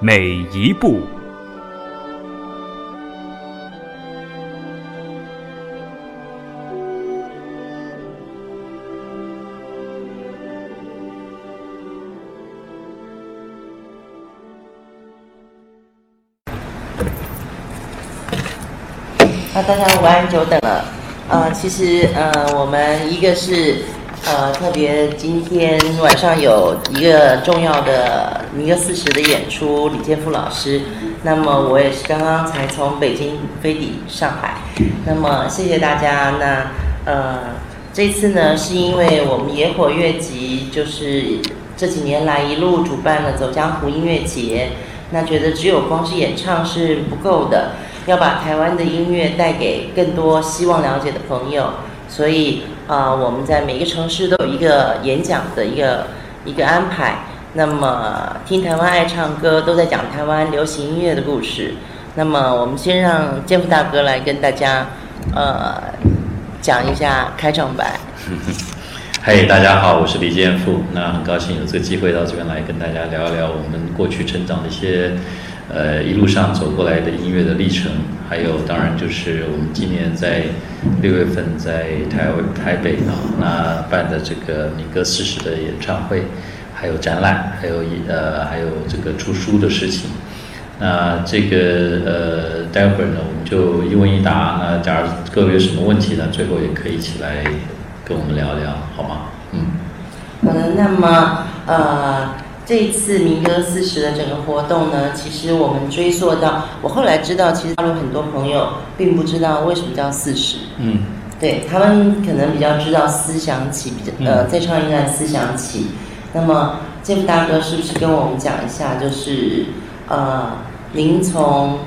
每一步。那，大家午安，久等了。呃，其实呃，我们一个是呃，特别今天晚上有一个重要的一个四十的演出，李建富老师。那么我也是刚刚才从北京飞抵上海。那么谢谢大家。那呃，这次呢，是因为我们野火乐集就是这几年来一路主办了走江湖音乐节，那觉得只有光是演唱是不够的。要把台湾的音乐带给更多希望了解的朋友，所以啊，我们在每个城市都有一个演讲的一个一个安排。那么，听台湾爱唱歌，都在讲台湾流行音乐的故事。那么，我们先让建富大哥来跟大家呃讲一下开场白。嘿，大家好，我是李建富。那很高兴有这个机会到这边来跟大家聊一聊我们过去成长的一些。呃，一路上走过来的音乐的历程，还有当然就是我们今年在六月份在台台北啊，那办的这个民歌四十的演唱会，还有展览，还有一呃还有这个出书的事情。那这个呃，待会儿呢我们就一问一答。那假如各位有什么问题呢，最后也可以一起来跟我们聊聊，好吗？嗯。好的，那么呃。这一次民歌四十的整个活动呢，其实我们追溯到，我后来知道，其实大陆很多朋友并不知道为什么叫四十。嗯，对他们可能比较知道思想起，比较呃，在唱一段思想起。那么建福大哥是不是跟我们讲一下，就是呃，您从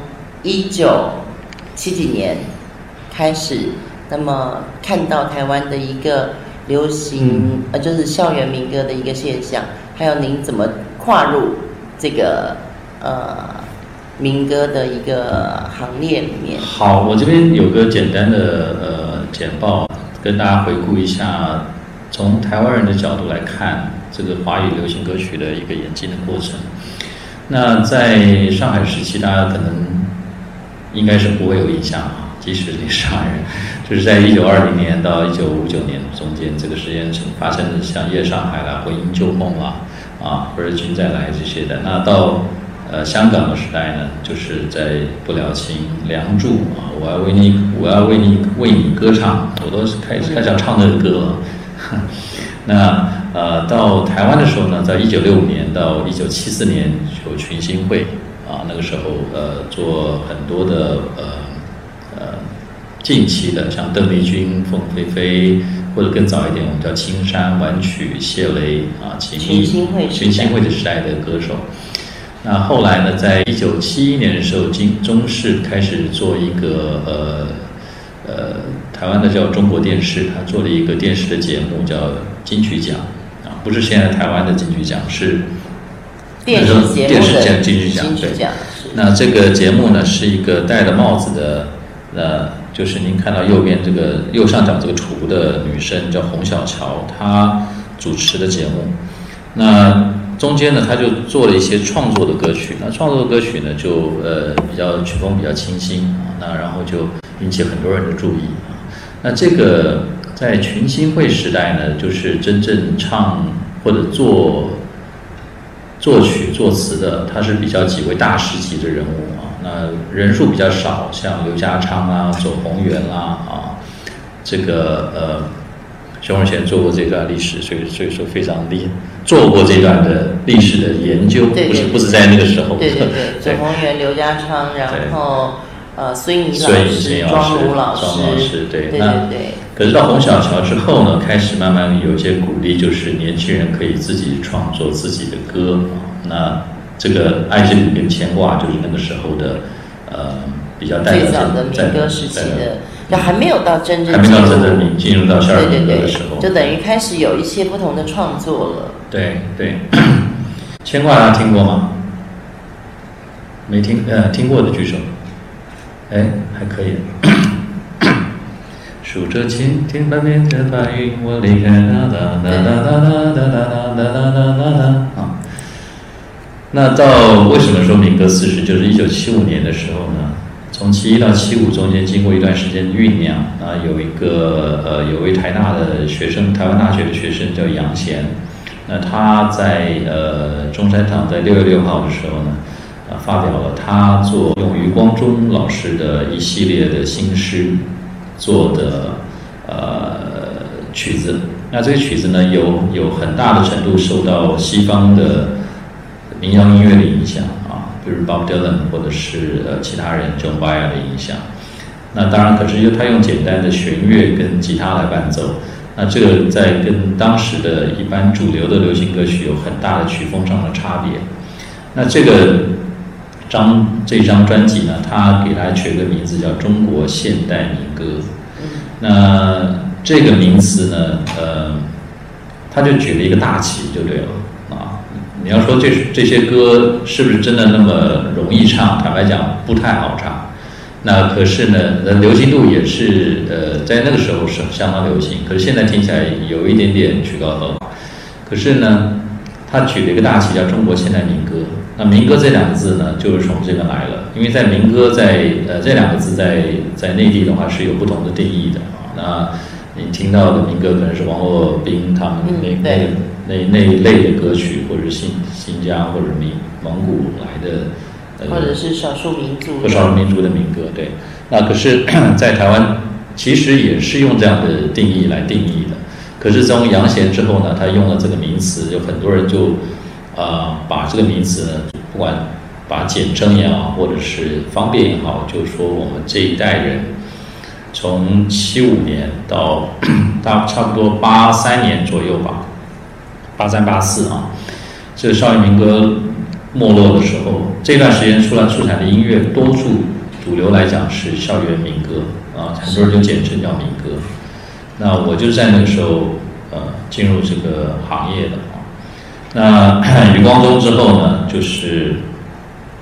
一九七几年开始，那么看到台湾的一个流行呃，就是校园民歌的一个现象。还有您怎么跨入这个呃民歌的一个行列里面？好，我这边有个简单的呃简报，跟大家回顾一下，从台湾人的角度来看这个华语流行歌曲的一个演进的过程。那在上海时期，大家可能应该是不会有印象啊，即使你是上海人，就是在一九二零年到一九五九年中间这个时间成发生的像《夜上海》啦、《回音旧梦》啦。啊，或者君再来这些的，那到呃香港的时代呢，就是在《不了情》《梁祝》啊，我要为你，我要为你为你歌唱，我都是开始开始唱那个歌了。那呃到台湾的时候呢，在一九六五年到一九七四年有群星会啊，那个时候呃做很多的呃呃近期的，像邓丽君、凤飞飞。或者更早一点，我们叫青山婉曲谢雷啊，群星会群星会的时代的歌手。那后来呢，在一九七一年的时候，金中视开始做一个呃呃台湾的叫中国电视，他做了一个电视的节目叫金曲奖啊，不是现在台湾的金曲奖，是电视节目的金曲奖。对，那这个节目呢，是一个戴了帽子的呃。就是您看到右边这个右上角这个图的女生叫洪小乔，她主持的节目。那中间呢，她就做了一些创作的歌曲。那创作的歌曲呢，就呃比较曲风比较清新啊。那然后就引起很多人的注意啊。那这个在群星会时代呢，就是真正唱或者作作曲作词的，他是比较几位大师级的人物啊。那人数比较少，像刘家昌啊、左宏元啦啊，这个呃，熊荣贤做过这段历史，所以所以说非常厉害，做过这段的历史的研究，不是不是在那个时候。对对 对，左宏元、刘家昌，然后呃，孙怡老师、庄如老师，对，对对。可是到洪小乔之后呢，开始慢慢有一些鼓励，就是年轻人可以自己创作自己的歌啊，那。这个爱之里跟牵挂就是那个时候的呃比较代表最早的民歌时期的，就还没有到真正还没到真正你进入到校园对对民歌的时候对，，就等于开始有一些不同的创作了。对对，牵挂大家听过吗？没听呃听过的举手。哎，还可以。数着蜻蜓半边的白云，我离开哒哒哒哒哒哒哒哒哒哒哒哒哒啊。那到为什么说民歌四十？就是一九七五年的时候呢，从七一到七五中间经过一段时间酝酿啊，有一个呃有位台大的学生，台湾大学的学生叫杨贤，那他在呃中山堂在六月六号的时候呢，发表了他做用余光中老师的一系列的新诗做的呃曲子。那这个曲子呢，有有很大的程度受到西方的民谣音乐的影响啊，比如 Bob Dylan 或者是呃其他人 John Mayer 的影响。那当然，可是就他用简单的弦乐跟吉他来伴奏，那这个在跟当时的一般主流的流行歌曲有很大的曲风上的差别。那这个张这张专辑呢，他给它取个名字叫《中国现代民歌》。那这个名词呢，呃，他就举了一个大旗就对了啊。你要说这这些歌是不是真的那么容易唱？坦白讲，不太好唱。那可是呢，那流行度也是呃，在那个时候是相当流行，可是现在听起来有一点点曲高和寡。可是呢，他举了一个大旗叫中国现代民歌。那民歌这两个字呢，就是从这边来了，因为在民歌在呃这两个字在在内地的话是有不同的定义的啊。那你听到的民歌可能是王洛宾他们那、嗯那那那一类的歌曲，或者是新新疆或者民蒙古来的。呃或者是少数民族和少数民族的民歌，对。那可是，在台湾其实也是用这样的定义来定义的。可是从杨贤之后呢，他用了这个名词，有很多人就呃把这个名词呢，不管把简称也好，或者是方便也好，就是说我们这一代人从七五年到 大差不多八三年左右吧，八三八四啊，这个少年民歌没落的时候，这段时间出来出产的音乐，多数主流来讲是校园民歌啊，很多人就简称叫民歌。那我就在那个时候呃进入这个行业的。那余光中之后呢，就是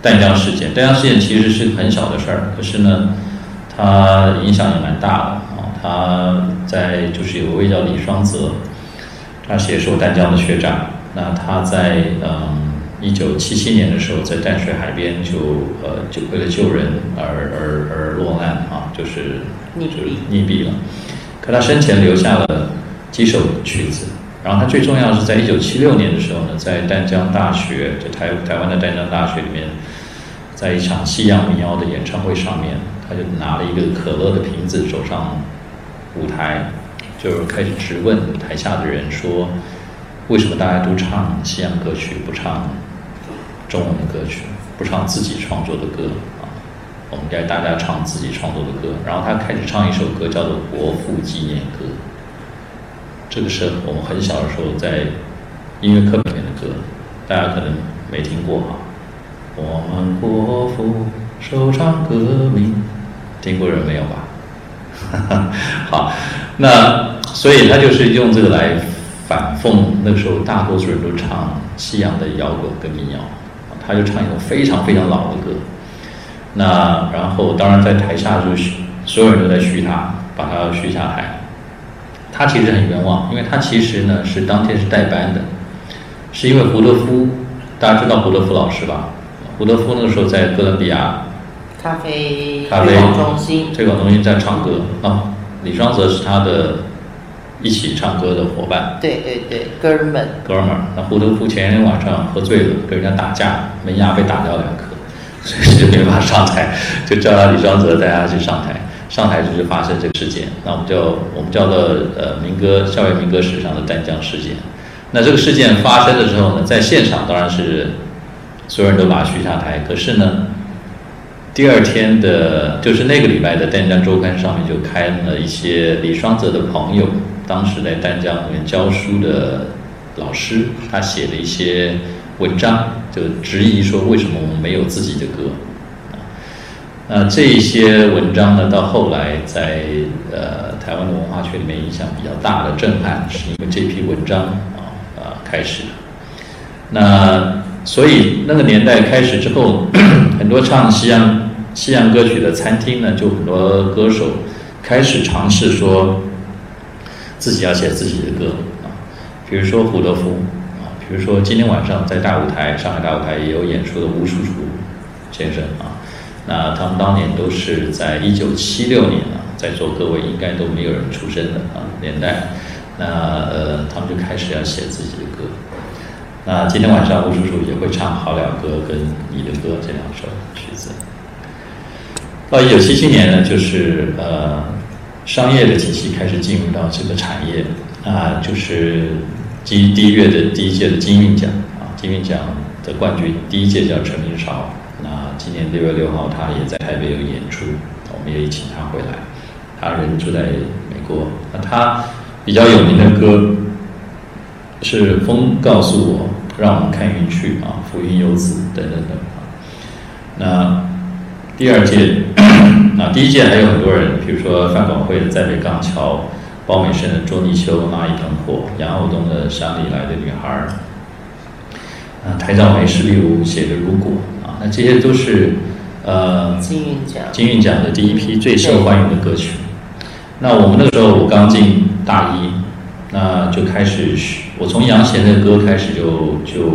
淡江事件。淡江事件其实是很小的事儿，可是呢，它影响也蛮大的啊。他在就是有位叫李双泽，他是也是我淡江的学长。那他在嗯一九七七年的时候，在淡水海边就呃就为了救人而而而落难啊，就是溺毙溺毙了。可他生前留下了几首曲子，然后他最重要的是在一九七六年的时候呢，在淡江大学，就台台湾的淡江大学里面，在一场西洋民谣的演唱会上面，他就拿了一个可乐的瓶子走上舞台，就是开始质问台下的人说，为什么大家都唱西洋歌曲，不唱中文的歌曲，不唱自己创作的歌啊？我们该大家唱自己创作的歌。然后他开始唱一首歌，叫做《国父纪念歌》。这个是我们很小的时候在音乐课里面的歌，大家可能没听过哈。我们国父首唱革命，听过人没有吧？好，那所以他就是用这个来反讽那个时候大多数人都唱西洋的摇滚跟民谣，他就唱一种非常非常老的歌。那然后当然在台下就是所有人都在嘘他，把他嘘下台。他其实很冤枉，因为他其实呢是当天是代班的，是因为胡德夫，大家知道胡德夫老师吧？胡德夫那个时候在哥伦比亚咖啡咖啡中心，推广中心在唱歌啊，李双泽是他的一起唱歌的伙伴。对对对，哥们，哥们儿，那胡德夫前一天晚上喝醉了，跟人家打架，门牙被打掉两颗，所以就没法上台，就叫他李双泽带他去上台。上台就是发生这个事件，那我们叫我们叫做呃民歌校园民歌史上的丹江事件。那这个事件发生的时候呢，在现场当然是所有人都把他嘘下台，可是呢，第二天的，就是那个礼拜的《丹江周刊》上面就开了一些李双泽的朋友，当时在丹江里面教书的老师，他写了一些文章，就质疑说为什么我们没有自己的歌。那这些文章呢，到后来在呃台湾的文化圈里面影响比较大的震撼，是因为这批文章啊啊开始。那所以那个年代开始之后，很多唱西洋西洋歌曲的餐厅呢，就很多歌手开始尝试说自己要写自己的歌啊，比如说胡德夫啊，比如说今天晚上在大舞台上海大舞台也有演出的吴叔叔先生啊。那他们当年都是在一九七六年啊，在座各位应该都没有人出生的啊年代，那呃他们就开始要写自己的歌。那今天晚上吴叔叔也会唱《好了歌》跟《你的歌》这两首曲子。到一九七七年呢，就是呃商业的体系开始进入到这个产业啊，就是金第一月的第一届的金韵奖啊，金韵奖的冠军第一届叫陈明潮。今年六月六号，他也在台北有演出，我们也请他回来。他人住在美国，那他比较有名的歌是《风告诉我》，让我们看云去啊，《浮云游子》等等等。那第二届，那第一届还有很多人，比如说范广惠的《在北港桥》，包美生的《捉泥鳅》，那一盆火，杨厚东的《山里来的女孩》，啊，台兆梅是例如写的《如果》。那这些都是，呃，金韵奖金韵奖的第一批最受欢迎的歌曲。那我们那时候我刚进大一，那就开始学，我从杨贤的歌开始就就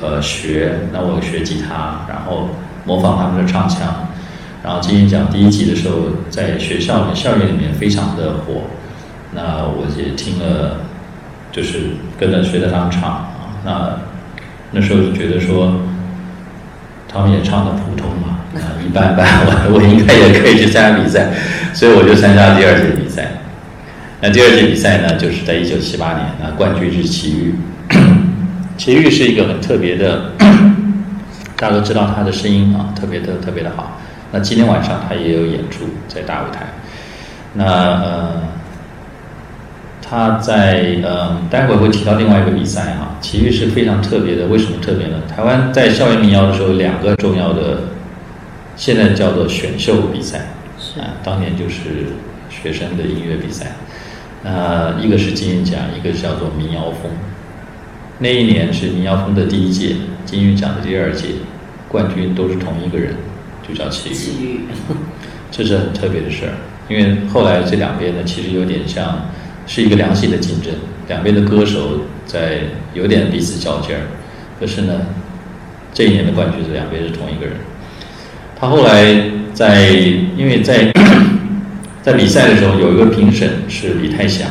呃学。那我学吉他，然后模仿他们的唱腔。然后金韵奖第一季的时候，在学校里面校园里面非常的火。那我也听了，就是跟着学着他们唱啊。那那时候就觉得说。他们也唱的普通嘛，啊，一般般，我我应该也可以去参加比赛，所以我就参加了第二届比赛。那第二届比赛呢，就是在一九七八年，那冠军是齐豫。齐豫是一个很特别的，大家都知道他的声音啊，特别的特别的好。那今天晚上他也有演出在大舞台。那呃。他在嗯，待会儿会提到另外一个比赛哈，奇遇是非常特别的。为什么特别呢？台湾在校园民谣的时候，两个重要的，现在叫做选秀比赛，啊，当年就是学生的音乐比赛，呃，一个是金韵奖，一个叫做民谣风。那一年是民谣风的第一届，金韵奖的第二届，冠军都是同一个人，就叫齐豫。这是很特别的事儿，因为后来这两边呢，其实有点像。是一个良性的竞争，两边的歌手在有点彼此较劲儿。可是呢，这一年的冠军是两边是同一个人。他后来在，因为在在比赛的时候有一个评审是李泰祥，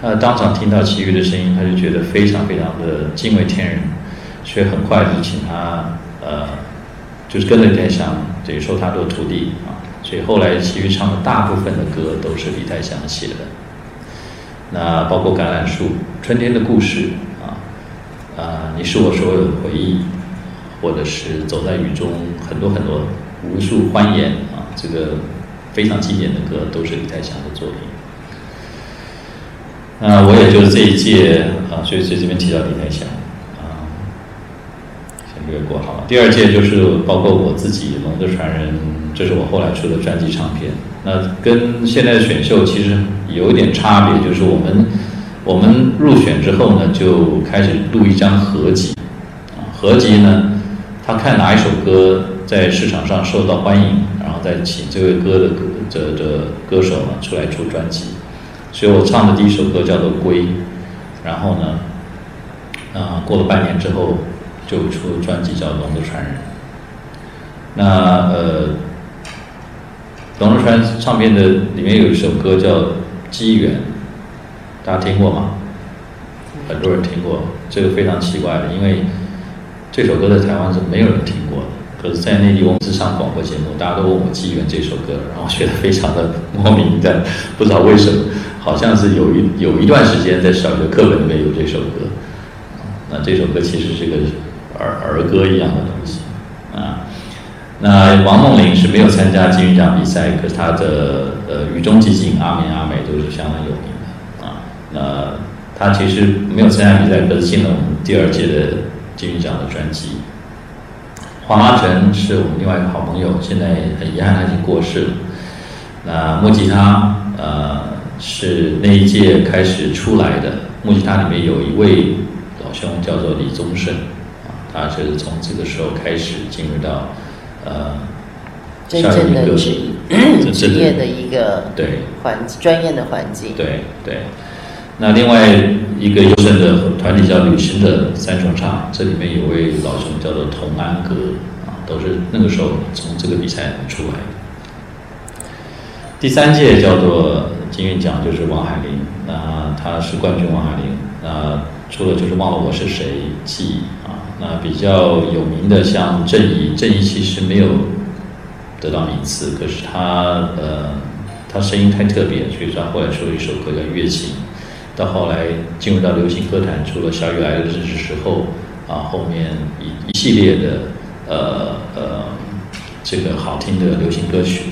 他当场听到齐豫的声音，他就觉得非常非常的惊为天人，所以很快就请他呃，就是跟着李泰祥，等于收他做徒弟啊。所以后来齐豫唱的大部分的歌都是李泰祥写的。那包括橄榄树、春天的故事啊，啊，你是我所有的回忆，或者是走在雨中，很多很多无数欢颜啊，这个非常经典的歌都是李泰祥的作品。那我也就是这一届啊，所以所以这边提到李泰祥，先略过好了。第二届就是包括我自己，《龙的传人》，这是我后来出的专辑唱片。那跟现在的选秀其实有一点差别，就是我们我们入选之后呢，就开始录一张合集，啊，合集呢，他看哪一首歌在市场上受到欢迎，然后再请这位歌的歌的的歌手呢出来出专辑。所以我唱的第一首歌叫做《归》，然后呢，啊，过了半年之后就出专辑叫《龙的传人》。那呃。龙珠川唱片的里面有一首歌叫《机缘》，大家听过吗？很多人听过，这个非常奇怪的，因为这首歌在台湾是没有人听过的。可是，在内地我们是上广播节目，大家都问我《机缘》这首歌，然后觉得非常的莫名的，不知道为什么，好像是有一有一段时间在小学课本里面有这首歌。那这首歌其实是个儿儿歌一样的东西，啊。那王梦玲是没有参加金韵奖比赛，可是她的呃《雨中寂静》《阿美阿美》都是相当有名的啊。那她其实没有参加比赛，可是进了我们第二届的金曲奖的专辑。黄阿成是我们另外一个好朋友，现在很遗憾他已经过世了。那木吉他，呃，是那一届开始出来的。木吉他里面有一位老兄叫做李宗盛，他就是从这个时候开始进入到呃真正的职真职业的一个对环专业的环境。对对。那另外一个优胜的团体叫旅行的三重唱，这里面有位老兄叫做童安格，啊，都是那个时候从这个比赛出来的。第三届叫做金韵奖，就是王海玲，那他是冠军王海玲，那除了就是忘了我是谁记啊，那比较有名的像郑怡，郑怡其实没有得到名次，可是他呃，他声音太特别，所以他后来出了一首歌叫《月情》。到后来进入到流行歌坛，除了小雨来的这时候，啊，后面一一系列的呃呃这个好听的流行歌曲，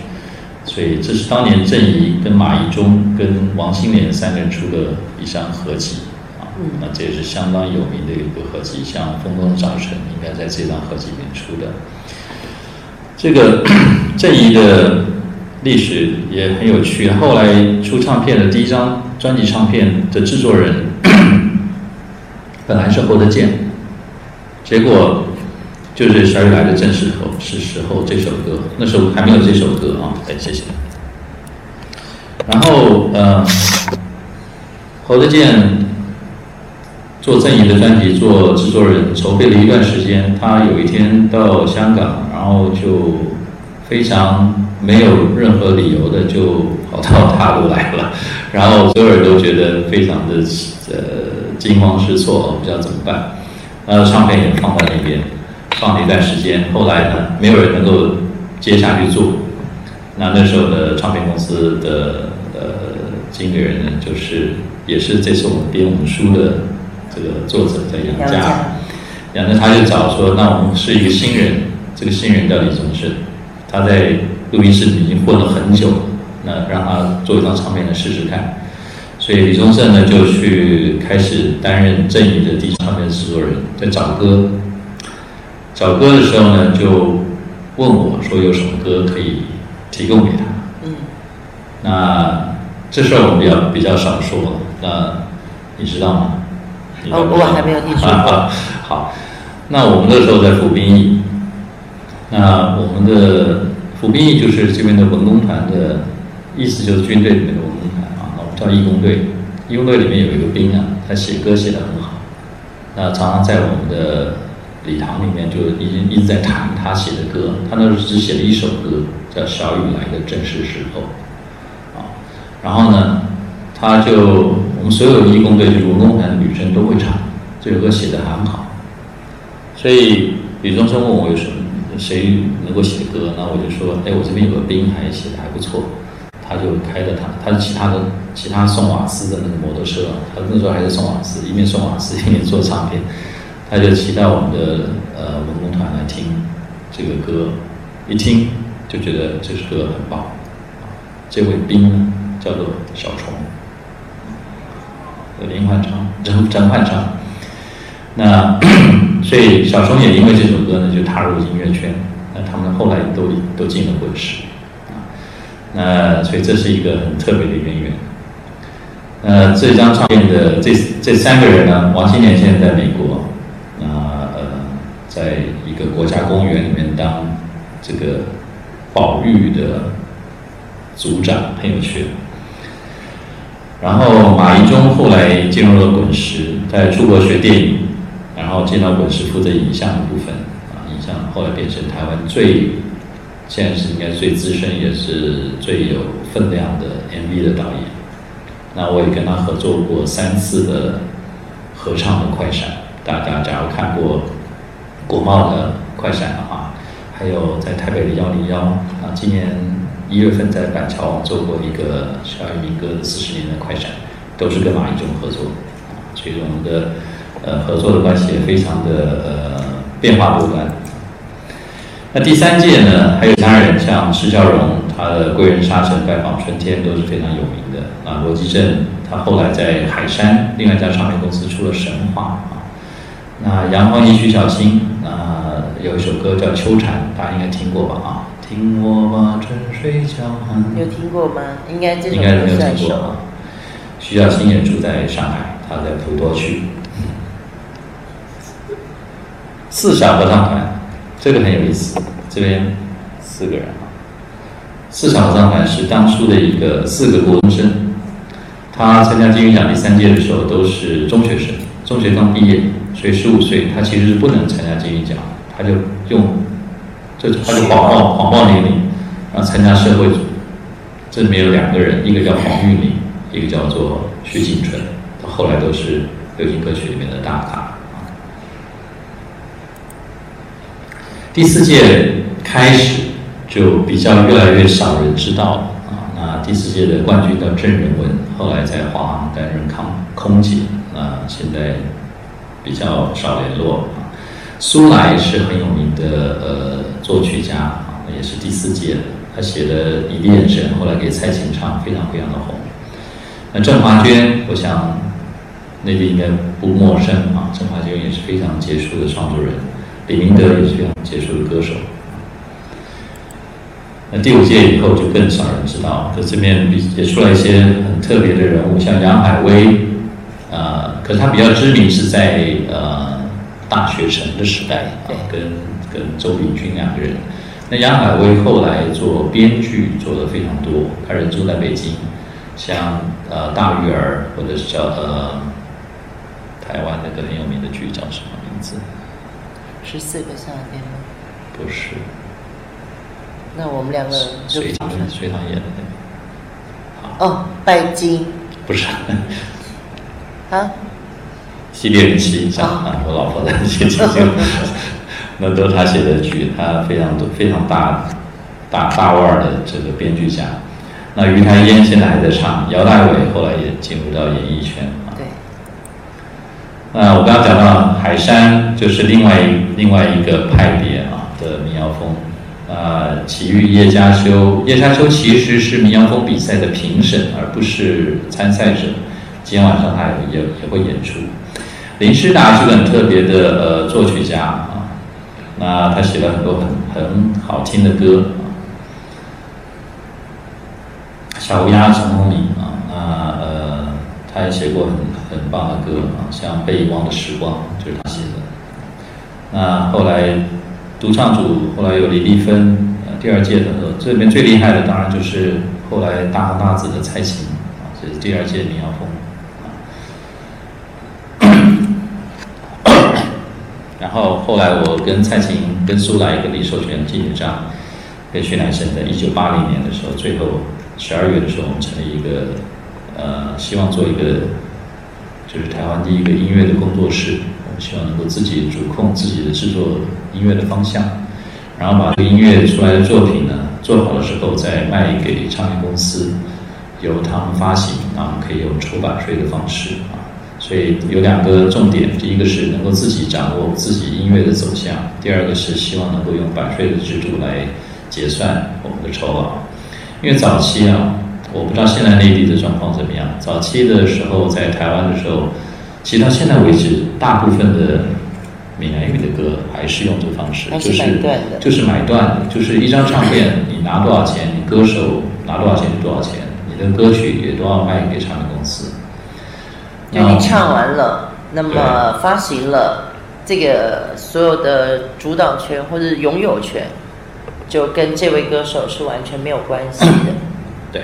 所以这是当年郑怡跟马一中跟王心莲三个人出的一张合集，那这也是相当有名的一个合集，像《风中的早晨》应该在这张合集里面出的。这个 郑怡的历史也很有趣，后来出唱片的第一张。专辑唱片的制作人 本来是侯德健，结果就是小雨来的正式头是时候这首歌，那时候还没有这首歌啊，哎谢谢。然后呃，侯德健做郑怡的专辑做制作人，筹备了一段时间，他有一天到香港，然后就非常没有任何理由的就跑到大陆来了。然后所有人都觉得非常的呃惊慌失措，不知道怎么办。那唱片也放在那边，放了一段时间。后来呢，没有人能够接下去做。那那时候的唱片公司的呃经理人呢，就是也是这次我们编我们书的这个作者叫杨佳。杨佳他就找说，那我们是一个新人，这个新人叫李宗盛，他在录音室里已经混了很久。那让他做一张唱片来试试看，所以李宗盛呢就去开始担任正义的第一唱片制作人，在找歌，找歌的时候呢就问我说有什么歌可以提供给他。嗯，那这事儿我们比较比较少说，那你知道吗？哦，我还没有听说过。好，那我们那时候在服兵役，那我们的服兵役就是这边的文工团的。意思就是军队里面的文工团啊，我们叫义工队。义工队里面有一个兵啊，他写歌写得很好，那常常在我们的礼堂里面就已经一直在弹他写的歌。他那时候只写了一首歌，叫《小雨来的正是时候》啊。然后呢，他就我所有义工队就文工团的女生都会唱这首歌，写得很好。所以李宗盛问我有什么谁能够写歌，然后我就说，哎，我这边有个兵还写的还不错。他就开着他，他是其他的其他送瓦斯的那个摩托车，他那时候还是送瓦斯，一面送瓦斯 一面做唱片，他就骑到我们的呃文工团来听这个歌，一听就觉得这首歌很棒，这位兵呢叫做小虫，林焕昌，陈陈焕昌，那 所以小松也因为这首歌呢就踏入音乐圈，那他们后来都都进了滚石。那所以这是一个很特别的渊源。呃，这张唱片的这这三个人呢，王心莲现在在美国，啊呃，在一个国家公园里面当这个保育的组长，很有趣。然后马一中后来进入了滚石，在出国学电影，然后进到滚石负责影像的部分，啊，影像后来变成台湾最。现在是应该最资深也是最有分量的 MV 的导演，那我也跟他合作过三次的合唱的快闪。大家假如看过国贸的快闪的话，还有在台北的幺零幺，啊，今年一月份在板桥做过一个小雨民歌的四十年的快闪，都是跟马一中合作，啊，所以我们的呃合作的关系也非常的呃变化多端。那第三届呢，还有其他人，像施孝荣，他的《贵人沙尘拜访春天》都是非常有名的。啊，罗吉正，他后来在海山另外一家唱片公司出了《神话》啊。那杨芳仪、徐小青啊，有一首歌叫《秋蝉》，大家应该听过吧？啊，听我把春水江寒。有听过吗？应该这首应该是没有。听过啊。徐小青也住在上海，他在普陀区。四小合唱团，这个很有意思，这边四个人啊。四小合唱团是当初的一个四个国中生，他参加金曲奖第三届的时候都是中学生，中学刚毕业，所以十五岁，他其实是不能参加金曲奖，他就用，这他就谎报谎报年龄，然后参加社会组。这里面有两个人，一个叫黄玉玲，一个叫做徐锦纯，他后来都是流行歌曲里面的大咖。第四届开始就比较越来越少人知道了啊。那第四届的冠军叫郑仁文，后来在华航担任空空姐，啊，现在比较少联络。苏来是很有名的呃作曲家啊，也是第四届的，他写的《你的眼神》后来给蔡琴唱，非常非常的红。那郑华娟，我想内地应该不陌生啊，郑华娟也是非常杰出的创作人。李明德也是非常杰出的歌手。那第五届以后就更少人知道，可这边也出来一些很特别的人物，像杨海威，呃，可他比较知名是在呃大学城的时代啊，跟跟周秉君两个人。那杨海威后来做编剧做的非常多，他人住在北京，像呃大鱼儿或者是叫呃台湾那个很有名的剧叫什么名字？十四个夏天吗？不是，那我们两个就隋唐隋唐演的那个，哦，拜金不是啊，系列人妻，像啊我老婆的那些情景，那都是他写的剧，他非常多非常大大大腕儿的这个编剧家。那于台烟现在还在唱，姚大伟后来也进入到演艺圈啊。对，那我刚刚讲到海山，就是另外一另外一个派别啊的民谣风。呃，奇遇叶嘉修，叶嘉修其实是民谣风比赛的评审，而不是参赛者。今天晚上他也也也会演出。林诗达是个很特别的呃作曲家啊，那他写了很多很很好听的歌啊。小乌鸦陈鸿明啊，那呃，他也写过很很棒的歌啊，像《被遗忘的时光》就是他写的。那后来独唱组后来有李丽芬，呃，第二届的时候，这里面最厉害的当然就是后来大红大紫的蔡琴啊，这是第二届民谣风。然后后来我跟蔡琴、跟苏来、跟李寿全、金宇章、跟徐乃生，在一九八零年的时候，最后十二月的时候，我们成立一个呃，希望做一个就是台湾第一个音乐的工作室，我们希望能够自己主控自己的制作音乐的方向，然后把这个音乐出来的作品呢做好了之后再卖给唱片公司，由他们发行，然后可以用抽版税的方式。所以有两个重点，第一个是能够自己掌握自己音乐的走向，第二个是希望能够用版税的制度来结算我们的酬劳。因为早期啊，我不知道现在内地的状况怎么样。早期的时候在台湾的时候，其实到现在为止，大部分的闽南语的歌还是用这个方式，就是就是买断，就是一张唱片你拿多少钱，你歌手拿多少钱就多少钱，你的歌曲也都要卖给唱片公司。就你唱完了，那么发行了，这个所有的主导权或者拥有权，就跟这位歌手是完全没有关系的。对，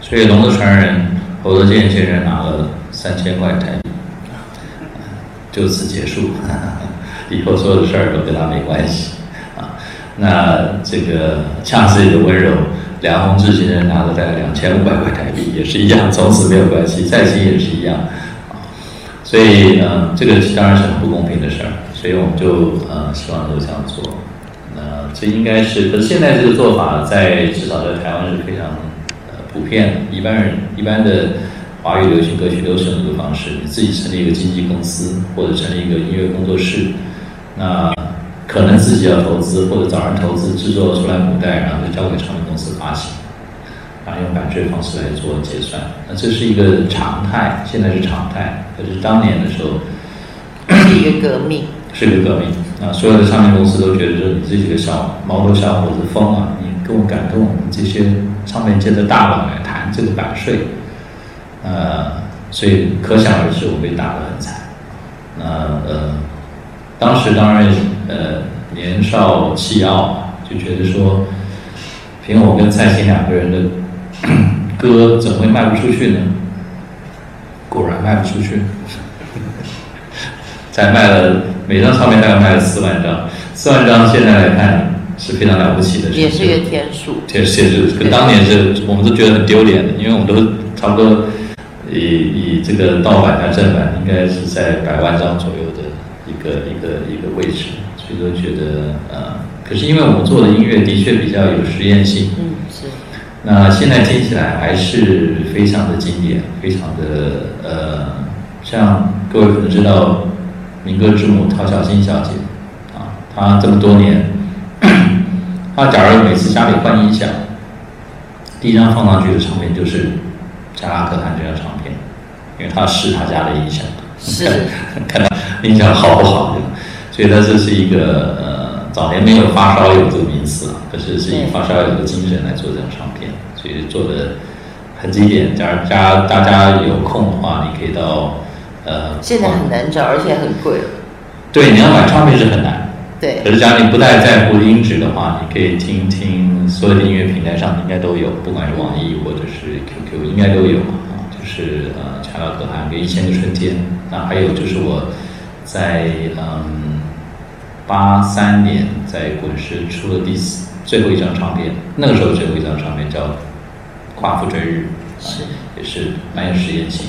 所以龙的传人侯德健先生拿了三千块台币，就此结束，以后所有的事儿都跟他没关系啊。那这个恰似你的温柔，梁鸿志先生拿了大概两千五百块台币，也是一样，从此没有关系。蔡琴也是一样啊。所以呃，这个当然是很不公平的事儿，所以我们就呃希望能够这样做。那这应该是，可是现在这个做法在至少在台湾是非常呃普遍的，一般人一般的华语流行歌曲都是用这个方式，你自己成立一个经纪公司或者成立一个音乐工作室，那可能自己要投资或者找人投资制作出来母带，然后就交给唱片公司发行，然后用版税方式来做结算，那这是一个常态，现在是常态，可是当年的时候是一个革命。是一个革命啊！所有的唱片公司都觉得说你这几个小毛头小伙子疯了，你跟我敢跟我们这些唱片界的大佬来谈这个版税，呃，所以可想而知我被打得很惨。那呃，当时当然呃年少气傲，就觉得说凭我跟蔡琴两个人的 歌怎么会卖不出去呢？果然卖不出去，才卖了。每张唱片大概卖了四万张，四万张现在来看是非常了不起的，也是一个天数。确实是，跟当年是我们都觉得很丢脸的，因为我们都差不多以以这个盗版加正版，应该是在百万张左右的一个一个一个位置，所以都觉得呃，可是因为我们做的音乐的确比较有实验性。那现在听起来还是非常的经典，非常的呃，像各位可能知道。民歌之母陶小新小姐，啊，她这么多年，她假如每次家里换音响，第一张放上去的唱片就是《加拉克汗》这张唱片，因为她试她家的音响，是看她音响好不好，所以她这是一个呃，早年没有发烧友这个名词啊，可是是以发烧友的精神来做这张唱片，所以做的很经典。假如家大家有空的话，你可以到。呃，现在很难找，而且很贵。对，你要买唱片是很难。对。可是，假如你不太在乎音质的话，你可以听听所有的音乐平台上应该都有，不管是网易或者是 QQ，应该都有啊。就是呃，《恰拉可汗》跟《一千个春天》，那还有就是我在嗯八三年在滚石出了第四最后一张唱片，那个时候最后一张唱片叫《夸父追日》，是。也是蛮有实验性。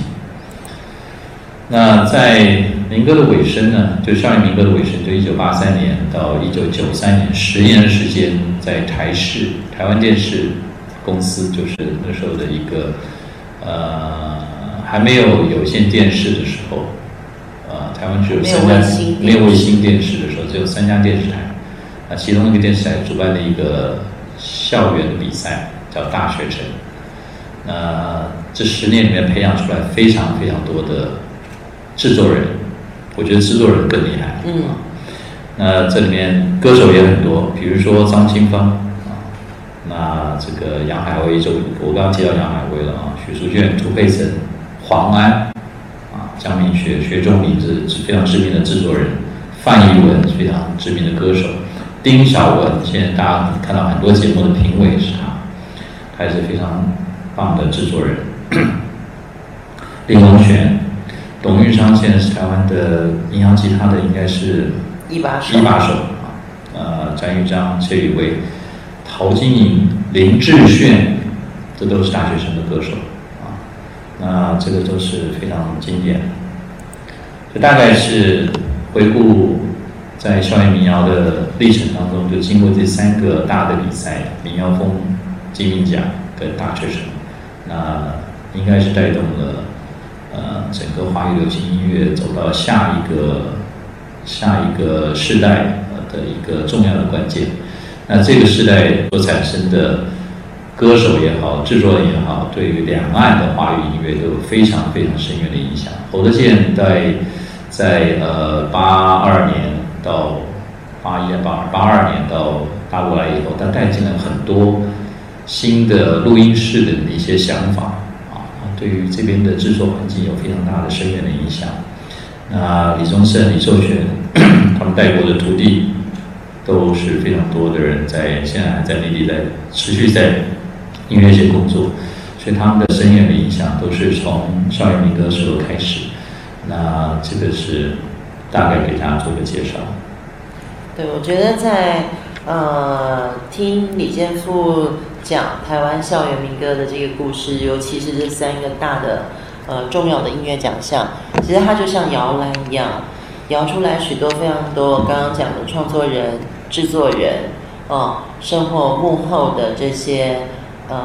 那在民歌的尾声呢，就校园民歌的尾声，就一九八三年到一九九三年十年的时间，在台视台湾电视公司，就是那时候的一个呃还没有有线电视的时候，呃台湾只有三家没有卫星电视有三家电视台，啊其中一个电视台主办的一个校园的比赛叫大学城，那这十年里面培养出来非常非常多的。制作人，我觉得制作人更厉害。嗯，那这里面歌手也很多，比如说张清芳啊，那这个杨海威就我刚刚提到杨海威了啊，许淑娟、涂佩岑、黄安啊，江明学、薛仲明是是非常知名的制作人，范逸文非常知名的歌手，丁晓文现在大家看到很多节目的评委是他，他也是非常棒的制作人，林隆璇。董玉章现在是台湾的民谣吉他的，应该是一把手。一把手啊，呃，詹玉章、谢宇威、陶晶莹、林志炫，这都是大学生的歌手啊。那这个都是非常经典的。这大概是回顾在校园民谣的历程当中，就经过这三个大的比赛：民谣风、金韵奖跟大学生，那应该是带动了。呃，整个华语流行音乐走到下一个下一个时代的一个重要的关键。那这个时代所产生的歌手也好，制作人也好，对于两岸的华语音乐都有非常非常深远的影响。侯德健在在呃八二年到八一八八二年到大陆来以后，他带进了很多新的录音室的一些想法啊。对于这边的制作环境有非常大的深远的影响。那李宗盛、李寿全 他们带过的徒弟都是非常多的人，在现在还在内地在持续在音乐界工作，所以他们的深远的影响都是从校园民歌时候开始。那这个是大概给大家做个介绍。对，我觉得在呃听李健富。讲台湾校园民歌的这个故事，尤其是这三个大的呃重要的音乐奖项，其实它就像摇篮一样，摇出来许多非常多刚刚讲的创作人、制作人，哦，生活幕后的这些呃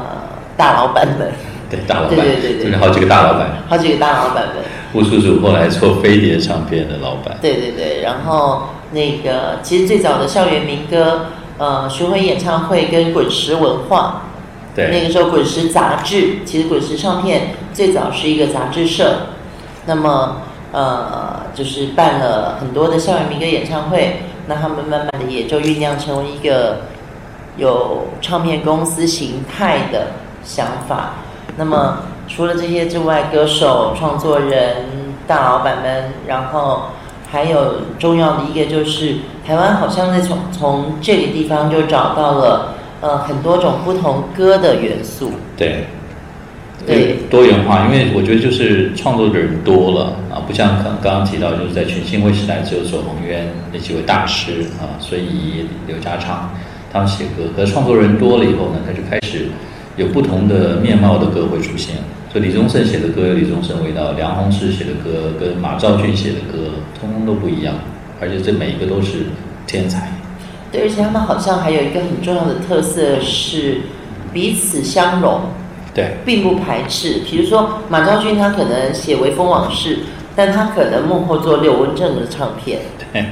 大老板们。对大老板，对对对对，就是好几个大老板，好几个大老板们。吴叔叔后来做飞碟唱片的老板。对对对，然后那个其实最早的校园民歌。呃，巡回演唱会跟滚石文化，对，那个时候滚石杂志，其实滚石唱片最早是一个杂志社。那么，呃，就是办了很多的校园民歌演唱会，那他们慢慢的也就酝酿成为一个有唱片公司形态的想法。那么除了这些之外，歌手、创作人、大老板们，然后还有重要的一个就是台湾好像在从从这个地方就找到了呃很多种不同歌的元素。对，对多元化，因为我觉得就是创作的人多了啊，不像刚刚刚提到，就是在全新会时代只有左宏渊那几位大师啊，所以刘家昌他们写歌，可是创作人多了以后呢，他就开始有不同的面貌的歌会出现。所以李宗盛写的歌有李宗盛味道，梁鸿志写的歌跟马兆骏写的歌，通通都不一样，而且这每一个都是天才。对，而且他们好像还有一个很重要的特色是彼此相融，对，并不排斥。比如说马兆骏，他可能写《微风往事》，但他可能幕后做柳文正的唱片。对，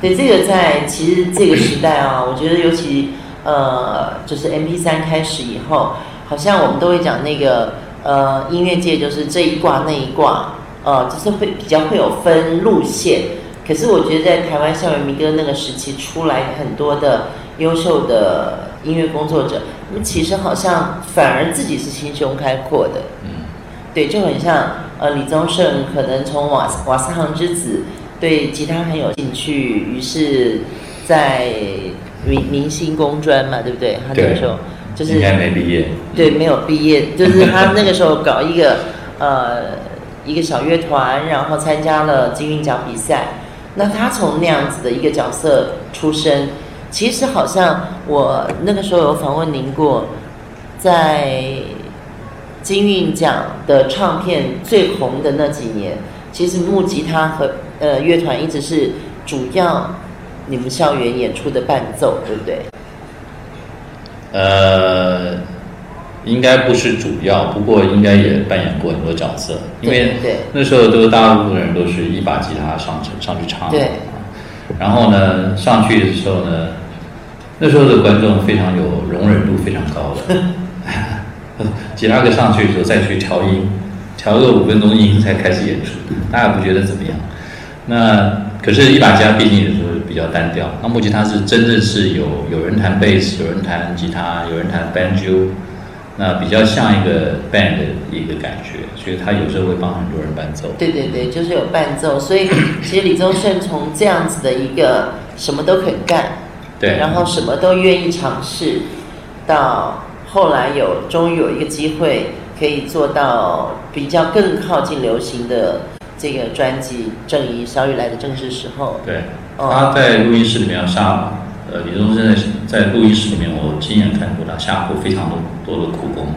对，这个在其实这个时代啊，我觉得尤其呃，就是 M P 三开始以后，好像我们都会讲那个呃，音乐界就是这一挂那一挂，呃，就是会比较会有分路线。可是我觉得在台湾校园民歌那个时期出来很多的优秀的音乐工作者，那么其实好像反而自己是心胸开阔的。嗯，对，就很像呃李宗盛可能从瓦瓦斯行之子对吉他很有兴趣，于是，在明明星工专嘛，对不对？他那个时候就是应该没毕业。对，没有毕业，就是他那个时候搞一个呃一个小乐团，然后参加了金韵奖比赛。那他从那样子的一个角色出身，其实好像我那个时候有访问您过，在金韵奖的唱片最红的那几年，其实木吉他和呃乐团一直是主要你们校园演出的伴奏，对不对？呃，应该不是主要，不过应该也扮演过很多角色，因为那时候都大部分人都是一把吉他上去上去唱，对。然后呢上去的时候呢，那时候的观众非常有容忍度非常高的，吉他哥上去的时候再去调音，调个五分钟音才开始演出，大家不觉得怎么样？那可是，一把吉他毕竟也是比较单调。那木吉他是真正是有有人弹贝斯，有人弹吉他，有人弹 banjo，那比较像一个 band 的一个感觉，所以他有时候会帮很多人伴奏。对对对，就是有伴奏，所以 其实李宗盛从这样子的一个什么都肯干，对，然后什么都愿意尝试，到后来有终于有一个机会可以做到比较更靠近流行的这个专辑《正义小雨来的正是时候》。对，哦他在录音室里面要下，呃，李宗盛在在录音室里面，我亲眼看过他下过非常多多的苦功。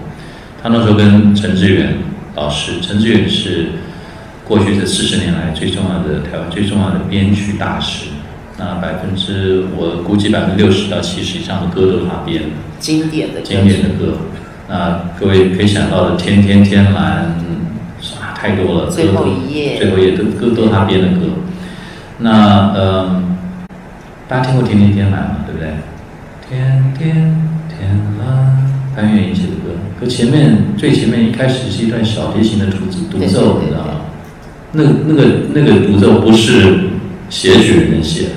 他那时候跟陈志远老师，陈志远是过去这四十年来最重要的台湾最重要的编曲大师。那百分之我估计百分之六十到七十以上的歌都是他编的。经典的经典的歌。那各位可以想到的《天天天蓝》啊，太多了。最后一页最后一页都歌都是他编的歌。那嗯，大家听过《天天天蓝》吗？对不对？天天天蓝，潘越云写的歌。可前面最前面一开始是一段小提琴的独独奏，你知道吗？那那个那个独奏不是写曲人写的，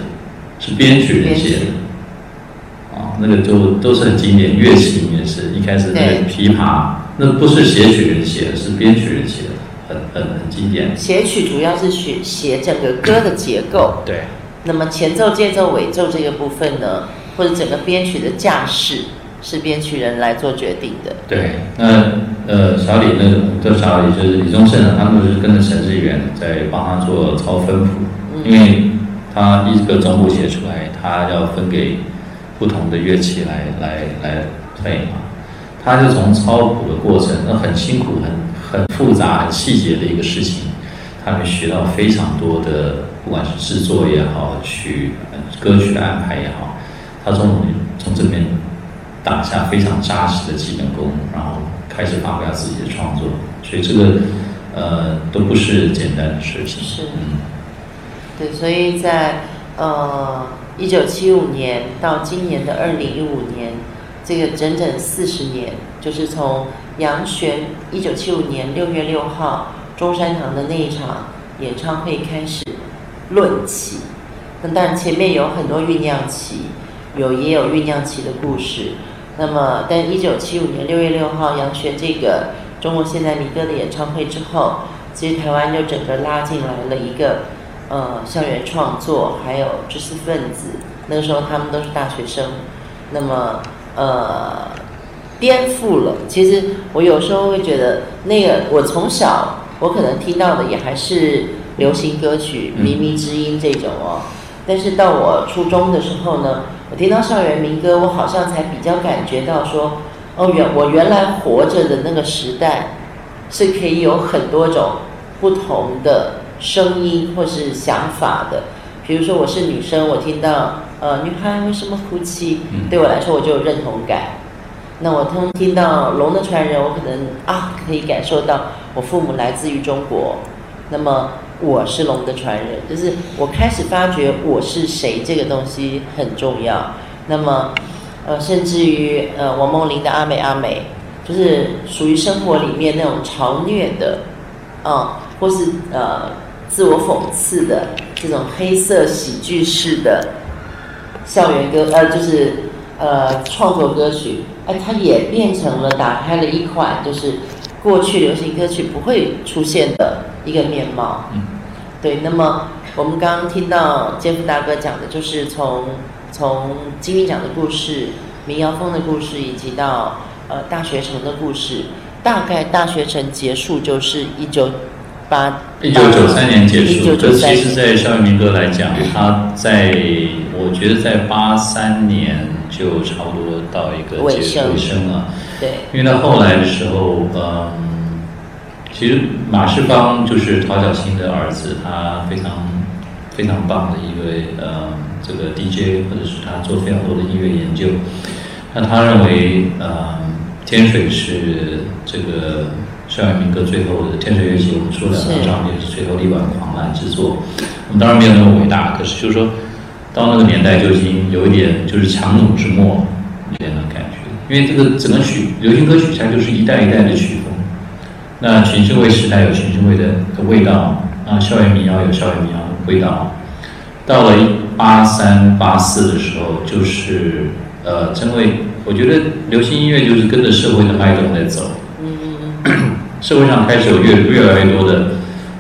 是编曲人写的。啊，那个都都是很经典，乐器也是一开始那个琵琶，那不是写曲人写的，是编曲人写的，很很很经典。写曲主要是写写整个歌的结构，对那么前奏、间奏、尾奏这个部分呢，或者整个编曲的架势是编曲人来做决定的。对，那呃小李那个这小李就是李宗盛啊，他们是跟着陈志远在帮他做抄分谱，因为他一个总谱写出来，他要分给不同的乐器来来来配嘛。他就从抄谱的过程，那很辛苦、很很复杂、很细节的一个事情，他们学到非常多的，不管是制作也好，曲呃歌曲的安排也好，他从从这边打下非常扎实的基本功，然后开始发挥他自己的创作，所以这个呃都不是简单的事情。是嗯，对，所以在呃一九七五年到今年的二零一五年，这个整整四十年，就是从杨玄一九七五年六月六号中山堂的那一场演唱会开始论起。但前面有很多酝酿期，有也有酝酿期的故事。那么，但一九七五年六月六号杨璇这个中国现代民歌的演唱会之后，其实台湾就整个拉进来了一个呃校园创作，还有知识分子。那个时候他们都是大学生，那么呃颠覆了。其实我有时候会觉得，那个我从小我可能听到的也还是流行歌曲、靡靡之音这种哦。但是到我初中的时候呢，我听到校园民歌，我好像才比较感觉到说，哦，原我原来活着的那个时代，是可以有很多种不同的声音或是想法的。比如说我是女生，我听到呃女孩为什么哭泣，对我来说我就有认同感。那我听听到龙的传人，我可能啊可以感受到我父母来自于中国。那么我是龙的传人，就是我开始发觉我是谁这个东西很重要。那么，呃，甚至于呃，王梦玲的阿美阿美，就是属于生活里面那种嘲虐的，啊，或是呃自我讽刺的这种黑色喜剧式的校园歌，呃，就是呃创作歌曲，哎，它也变成了打开了一款就是过去流行歌曲不会出现的。一个面貌，嗯，对。那么我们刚刚听到杰夫大哥讲的，就是从从金鹰奖的故事、民谣风的故事，以及到呃大学城的故事。大概大学城结束就是一九八一九九三年结束。这其实，在校园民歌来讲，它在我觉得在八三年就差不多到一个结束尾声了。对，因为到后来的时候，嗯。其实马世芳就是陶小新的儿子，他非常非常棒的一位呃这个 DJ，或者是他做非常多的音乐研究。那他认为呃天水是这个校园民歌最后的天水乐器，我们说两张唱片是最后力挽狂澜之作。我们当然没有那么伟大，可是就是说到那个年代就已经有一点就是强弩之末一点的感觉，因为这个整个曲流行歌曲它就是一代一代的曲风。那群星味时代有群星味的的味道，啊，校园民谣有校园民谣的味道。到了八三八四的时候，就是呃，真为我觉得流行音乐就是跟着社会的脉动在走。嗯社会上开始有越越来越多的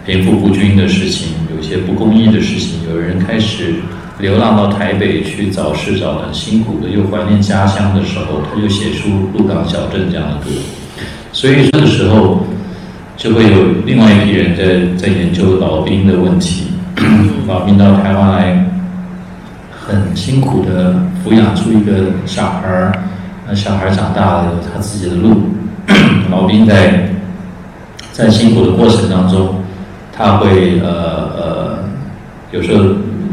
贫富不均的事情，有一些不公义的事情，有人开始流浪到台北去找事找的辛苦的，又怀念家乡的时候，他就写出《鹿港小镇》这样的歌。所以这个时候。就会有另外一批人在在研究老兵的问题。老兵到台湾来，很辛苦的抚养出一个小孩儿，那小孩长大了有他自己的路。老兵在在辛苦的过程当中，他会呃呃，有时候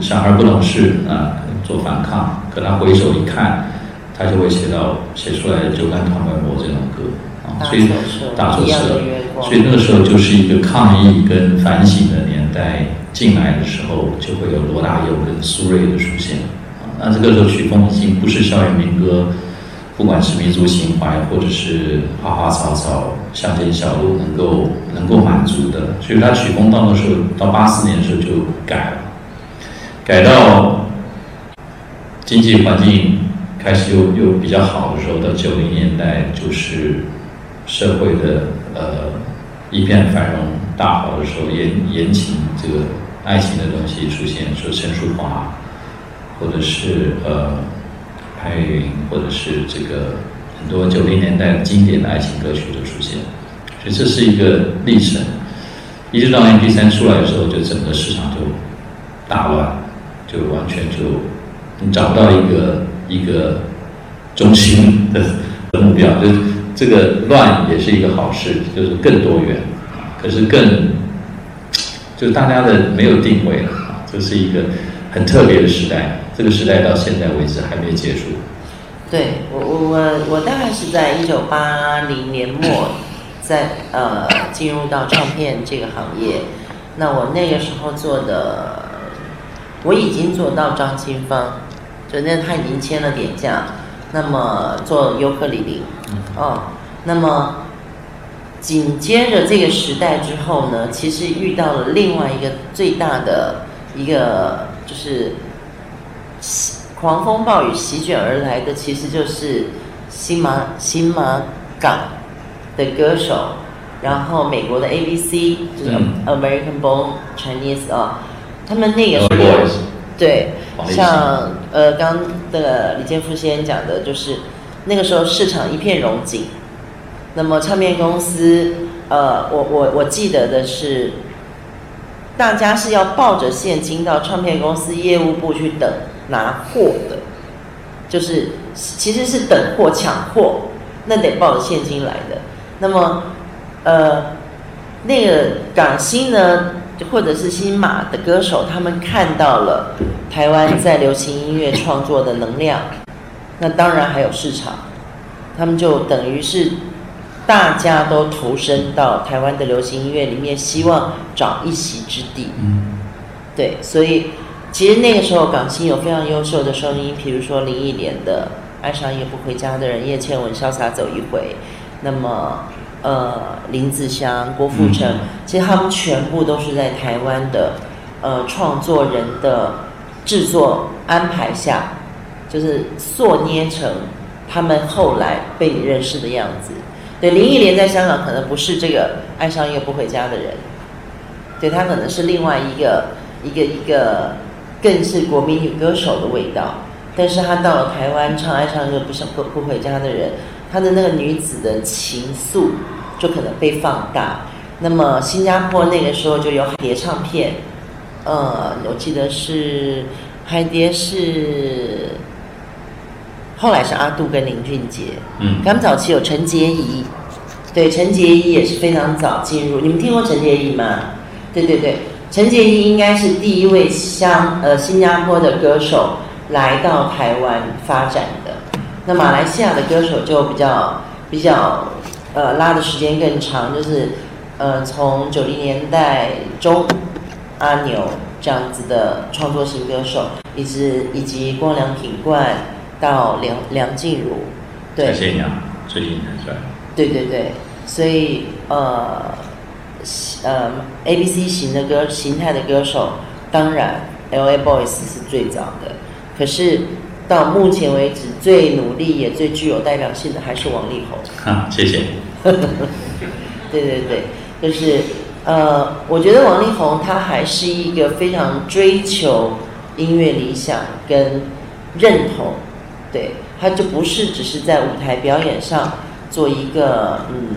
小孩不懂事啊，做反抗，可他回首一看，他就会写到写出来《酒干倘卖无》这种歌啊。所以大作社，所以那个时候就是一个抗议跟反省的年代。进来的时候，就会有罗大佑跟苏芮的出现啊。那这个时候曲风已经不是校园民歌，不管是民族情怀或者是花花草草、乡间小路能够能够满足的。所以他曲风到那时候，到八四年的时候就改了，改到经济环境开始又又比较好的时候，到九零年代就是。社会的呃一片繁荣大好的时候，言言情这个爱情的东西出现，说陈淑桦，或者是呃潘越云，或者是这个很多九零年代经典的爱情歌曲的出现，所以这是一个历程。一直到 MP 三出来的时候，就整个市场就大乱，就完全就你找不到一个一个中心的的目标，就是。这个乱也是一个好事，就是更多元，可是更，就大家的没有定位了，这是一个很特别的时代。这个时代到现在为止还没结束。对我我我我大概是在一九八零年末，在呃进入到唱片这个行业。那我那个时候做的，我已经做到张清芳，就那他已经签了点价。那么做尤克里里，哦，那么紧接着这个时代之后呢，其实遇到了另外一个最大的一个就是狂风暴雨席卷而来的，其实就是新马新马港的歌手，然后美国的 ABC 就是 American Born Chinese 啊，他们那个时候对，像呃刚的李健富先生讲的，就是那个时候市场一片融景。那么唱片公司，呃，我我我记得的是，大家是要抱着现金到唱片公司业务部去等拿货的，就是其实是等货抢货，那得抱着现金来的。那么，呃，那个港星呢，或者是新马的歌手，他们看到了台湾在流行音乐创作的能量，那当然还有市场，他们就等于是。大家都投身到台湾的流行音乐里面，希望找一席之地。嗯，对，所以其实那个时候港星有非常优秀的声音，比如说林忆莲的《爱上一个不回家的人》，叶倩文《潇洒走一回》，那么呃林子祥、郭富城，其实他们全部都是在台湾的呃创作人的制作安排下，就是塑捏成他们后来被你认识的样子。对林忆莲在香港可能不是这个爱上一个不回家的人，对她可能是另外一个一个一个更是国民女歌手的味道，但是她到了台湾唱爱上一个不想不不回家的人，她的那个女子的情愫就可能被放大。那么新加坡那个时候就有海蝶唱片，呃，我记得是海蝶是。后来是阿杜跟林俊杰，嗯，他们早期有陈洁仪，对，陈洁仪也是非常早进入。你们听过陈洁仪吗？对对对，陈洁仪应该是第一位香呃新加坡的歌手来到台湾发展的。那马来西亚的歌手就比较比较呃拉的时间更长，就是呃从九零年代中阿牛这样子的创作型歌手，以及以及光良品冠。到梁梁静茹，对，谢谢最近才出来。对对对，所以呃呃，A B C 型的歌形态的歌手，当然 L A Boys 是最早的，可是到目前为止最努力也最具有代表性的还是王力宏。啊，谢谢。对对对，就是呃，我觉得王力宏他还是一个非常追求音乐理想跟认同。对，他就不是只是在舞台表演上做一个嗯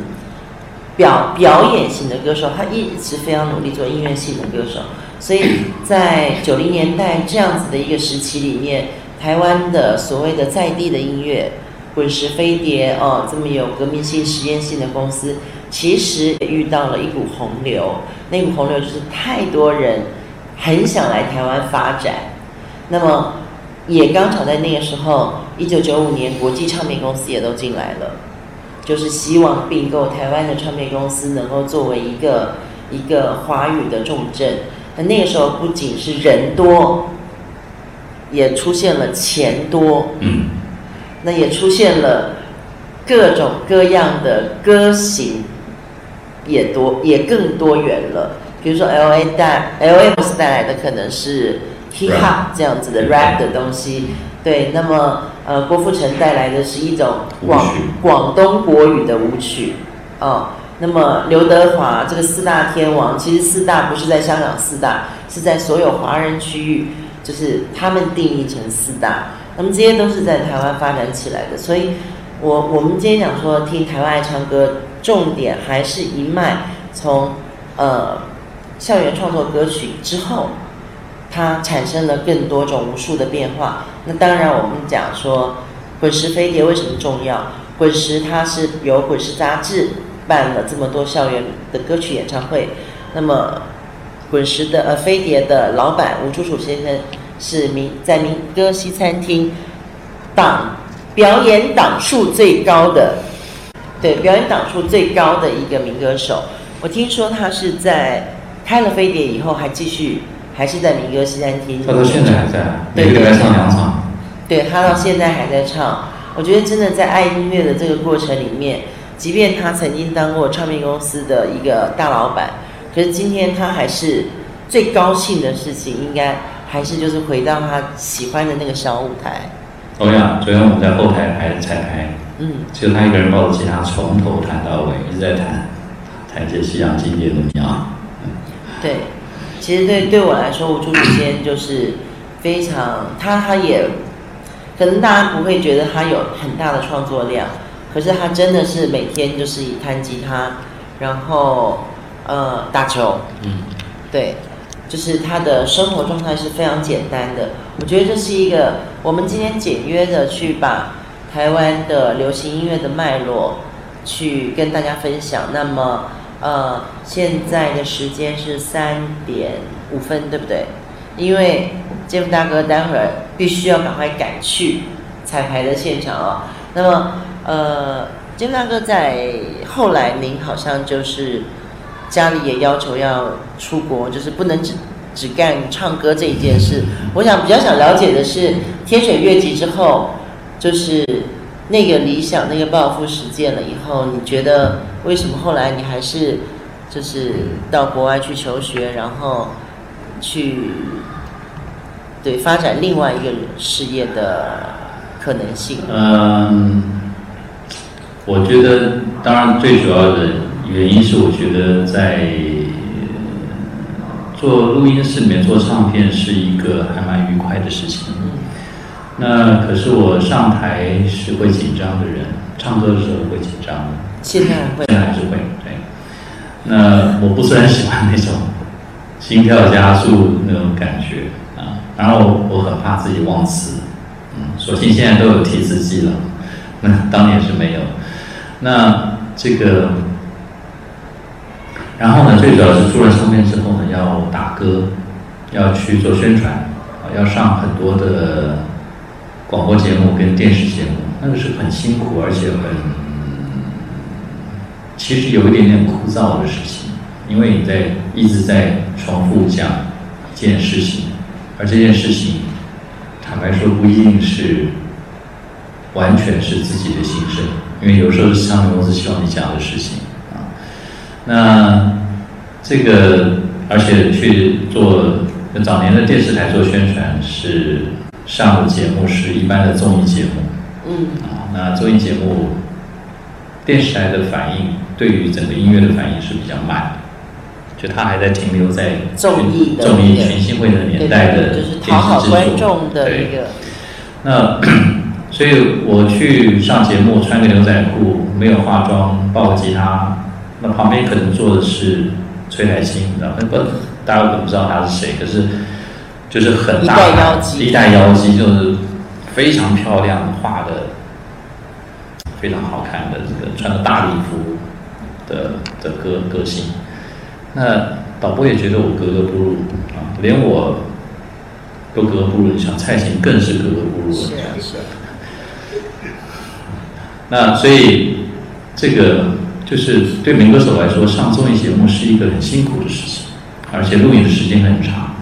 表表演型的歌手，他一直非常努力做音乐性的歌手。所以在九零年代这样子的一个时期里面，台湾的所谓的在地的音乐，滚石飞碟哦，这么有革命性、实验性的公司，其实遇到了一股洪流。那股洪流就是太多人很想来台湾发展，那么。也刚好在那个时候，一九九五年，国际唱片公司也都进来了，就是希望并购台湾的唱片公司，能够作为一个一个华语的重镇。那那个时候不仅是人多，也出现了钱多，嗯，那也出现了各种各样的歌型，也多也更多元了。比如说 L A 带 L A 是带来的可能是。hip hop 这样子的 rap 的东西，对，那么呃，郭富城带来的是一种广广东国语的舞曲，哦，那么刘德华这个四大天王，其实四大不是在香港四大，是在所有华人区域，就是他们定义成四大，那么这些都是在台湾发展起来的，所以我我们今天讲说听台湾爱唱歌，重点还是一脉从呃校园创作歌曲之后。它产生了更多种无数的变化。那当然，我们讲说滚石飞碟为什么重要？滚石它是由滚石杂志办了这么多校园的歌曲演唱会。那么滚石的呃飞碟的老板吴楚楚先生是民在民歌西餐厅档表演档数最高的，对表演档数最高的一个民歌手。我听说他是在开了飞碟以后还继续。还是在民歌西餐厅，他到现在还在，每个月唱两场。对他到现在还在唱，我觉得真的在爱音乐的这个过程里面，即便他曾经当过唱片公司的一个大老板，可是今天他还是最高兴的事情，应该还是就是回到他喜欢的那个小舞台。同样，昨天我们在后台排彩排，嗯，就他一个人抱着吉他从头弹到尾，一直在弹，弹一些西洋经典的民谣。对，其实对对我来说，吴朱雨先就是非常，他他也可能大家不会觉得他有很大的创作量，可是他真的是每天就是以弹吉他，然后呃打球，嗯，对。就是他的生活状态是非常简单的，我觉得这是一个我们今天简约的去把台湾的流行音乐的脉络去跟大家分享。那么，呃，现在的时间是三点五分，对不对？因为杰夫大哥待会儿必须要赶快赶去彩排的现场哦。那么，呃，杰夫大哥在后来，您好像就是。家里也要求要出国，就是不能只只干唱歌这一件事。我想比较想了解的是，天选乐集之后，就是那个理想、那个抱负实践了以后，你觉得为什么后来你还是就是到国外去求学，然后去对发展另外一个事业的可能性？嗯，我觉得当然最主要的。原因是我觉得在做录音室里面做唱片是一个还蛮愉快的事情。那可是我上台是会紧张的人，唱歌的时候会紧张的。现在会。现在还是会，对。那我不是很喜欢那种心跳加速那种感觉啊，然后我很怕自己忘词，嗯，所幸现在都有提词机了，那当年是没有。那这个。然后呢，最主要是出了唱片之后呢，要打歌，要去做宣传，啊，要上很多的广播节目跟电视节目，那个是很辛苦，而且很，其实有一点点枯燥的事情，因为你在一直在重复讲一件事情，而这件事情，坦白说不一定是完全是自己的心声，因为有时候是唱片公司希望你讲的事情。那这个，而且去做早年的电视台做宣传是上的节目是一般的综艺节目，嗯，啊，那综艺节目电视台的反应对于整个音乐的反应是比较慢，就他还在停留在综艺综艺全新会的年代的就是讨好观众的一个。那 所以我去上节目，穿个牛仔裤，没有化妆，抱个吉他。那旁边可能坐的是崔台青，你知道吗？不，大家可能不知道他是谁，可是就是很大一代妖姬，就是非常漂亮，画的非常好看的这个穿着大礼服的的歌歌星。那导播也觉得我格格不入啊，连我都格格不入，像蔡琴更是格格不入。是啊，是。那所以这个。就是对民歌手来说，上综艺节目是一个很辛苦的事情，而且录影的时间很长。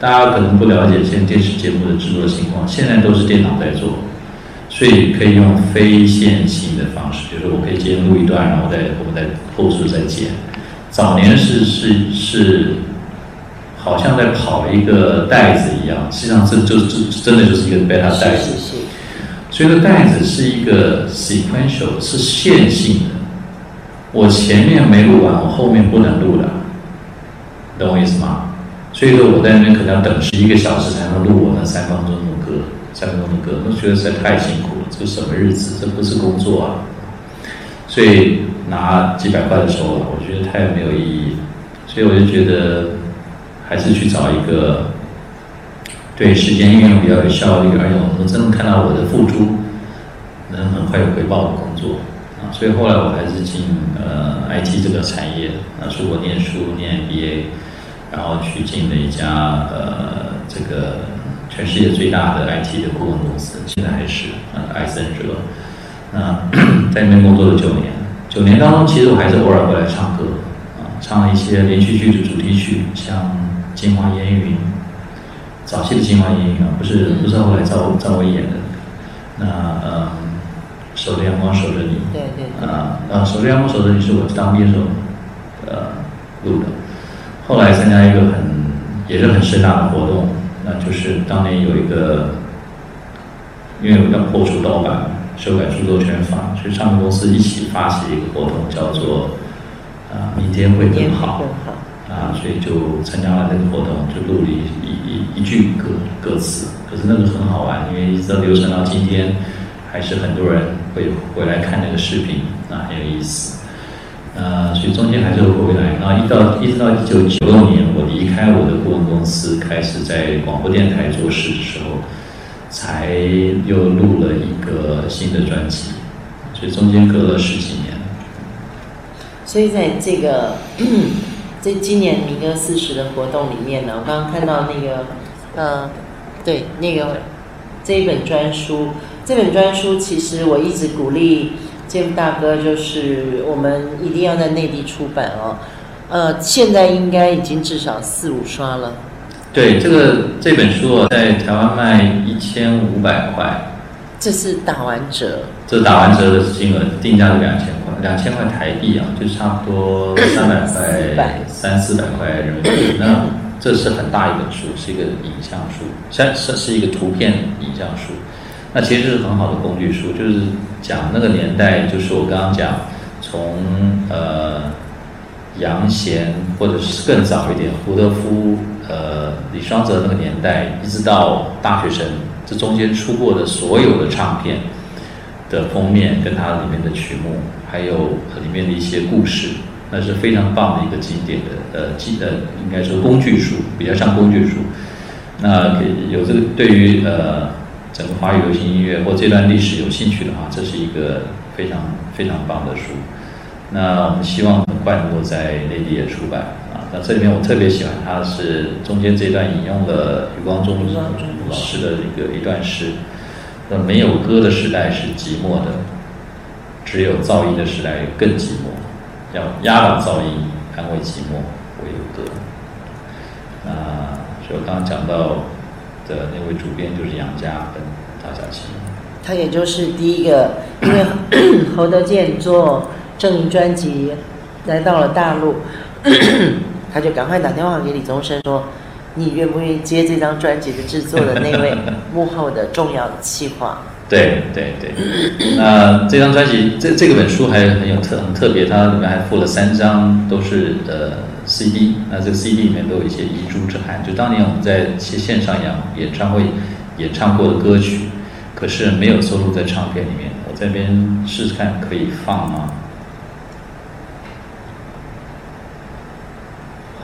大家可能不了解现在电视节目的制作情况，现在都是电脑在做，所以可以用非线性的方式，就是我可以先录一段，然后再我们再后续再剪。早年是是是，好像在跑一个袋子一样，实际上这就这真的就是一个 beta 袋子。所以这袋子是一个 sequential，是线性的。我前面没录完，我后面不能录的，懂我意思吗？所以说我在那边可能要等十一个小时才能录我那三分钟的歌，三分钟的歌，我觉得实在太辛苦了。这什么日子？这不是工作啊！所以拿几百块的收了，我觉得太没有意义。所以我就觉得还是去找一个对时间运用比较有效率，而且我能真正看到我的付出能很快有回报的工作。所以后来我还是进呃 IT 这个产业，啊出国念书念 MBA，然后去进了一家呃这个全世界最大的 IT 的顾问公司，现在还是呃艾森哲，那 在那边工作了九年，九年当中其实我还是偶尔会来唱歌，啊唱了一些连续剧的主题曲，像《金花烟云》，早期的《金花烟云》啊，不是不是后来赵赵薇演的，那呃。守着阳光守着你，对对对，啊啊，守着阳光守着你是我当兵时候呃录的，后来参加一个很也是很盛大的活动，那就是当年有一个，因为要破除盗版、修改著作权法，所以唱片公司一起发起一个活动，叫做啊明天会更好。更好。啊，所以就参加了那个活动，就录了一一一一句歌歌词。可是那个很好玩，因为一直流传到今天，还是很多人会回来看那个视频，啊，很有意思。呃，所以中间还是会回来。然后一到一直到一九九六年，我离开我的顾问公司，开始在广播电台做事的时候，才又录了一个新的专辑。所以中间隔了十几年。所以在这个在今年民歌四十的活动里面呢，我刚刚看到那个，呃，对，那个这一本专书，这本专书其实我一直鼓励建夫大哥，就是我们一定要在内地出版哦。呃，现在应该已经至少四五刷了。对，这个这本书哦，在台湾卖一千五百块，这是打完折，这打完折的金额定价是两千块，两千块台币啊，就差不多三百块、三四百块人民币。那这是很大一本书，是一个影像书，像是是一个图片影像书。那其实是很好的工具书，就是讲那个年代，就是我刚刚讲，从呃杨贤或者是更早一点，胡德夫、呃李双泽那个年代，一直到大学生，这中间出过的所有的唱片的封面，跟它里面的曲目，还有里面的一些故事，那是非常棒的一个经典的呃记呃应该说工具书，比较像工具书。那给有这个对于呃整个华语流行音乐或这段历史有兴趣的话，这是一个非常非常棒的书。那我们希望很快能够在内地也出版啊。那这里面我特别喜欢它是中间这段引用了余光中老师的一个一段诗：那没有歌的时代是寂寞的，只有噪音的时代更寂寞。要压倒噪音，安慰寂寞，唯有歌。那所以我刚刚讲到的那位主编就是杨家跟他也就是第一个，因为侯德健做正音专辑来到了大陆，他就赶快打电话给李宗盛说：“你愿不愿意接这张专辑的制作的那位幕后的重要的企划？”对对对，那这张专辑这这个本书还很有特很特别，它里面还附了三张都是呃 CD，那这个 CD 里面都有一些遗珠之憾，就当年我们在线上演演唱会演唱过的歌曲，可是没有收录在唱片里面，我这边试试看可以放吗？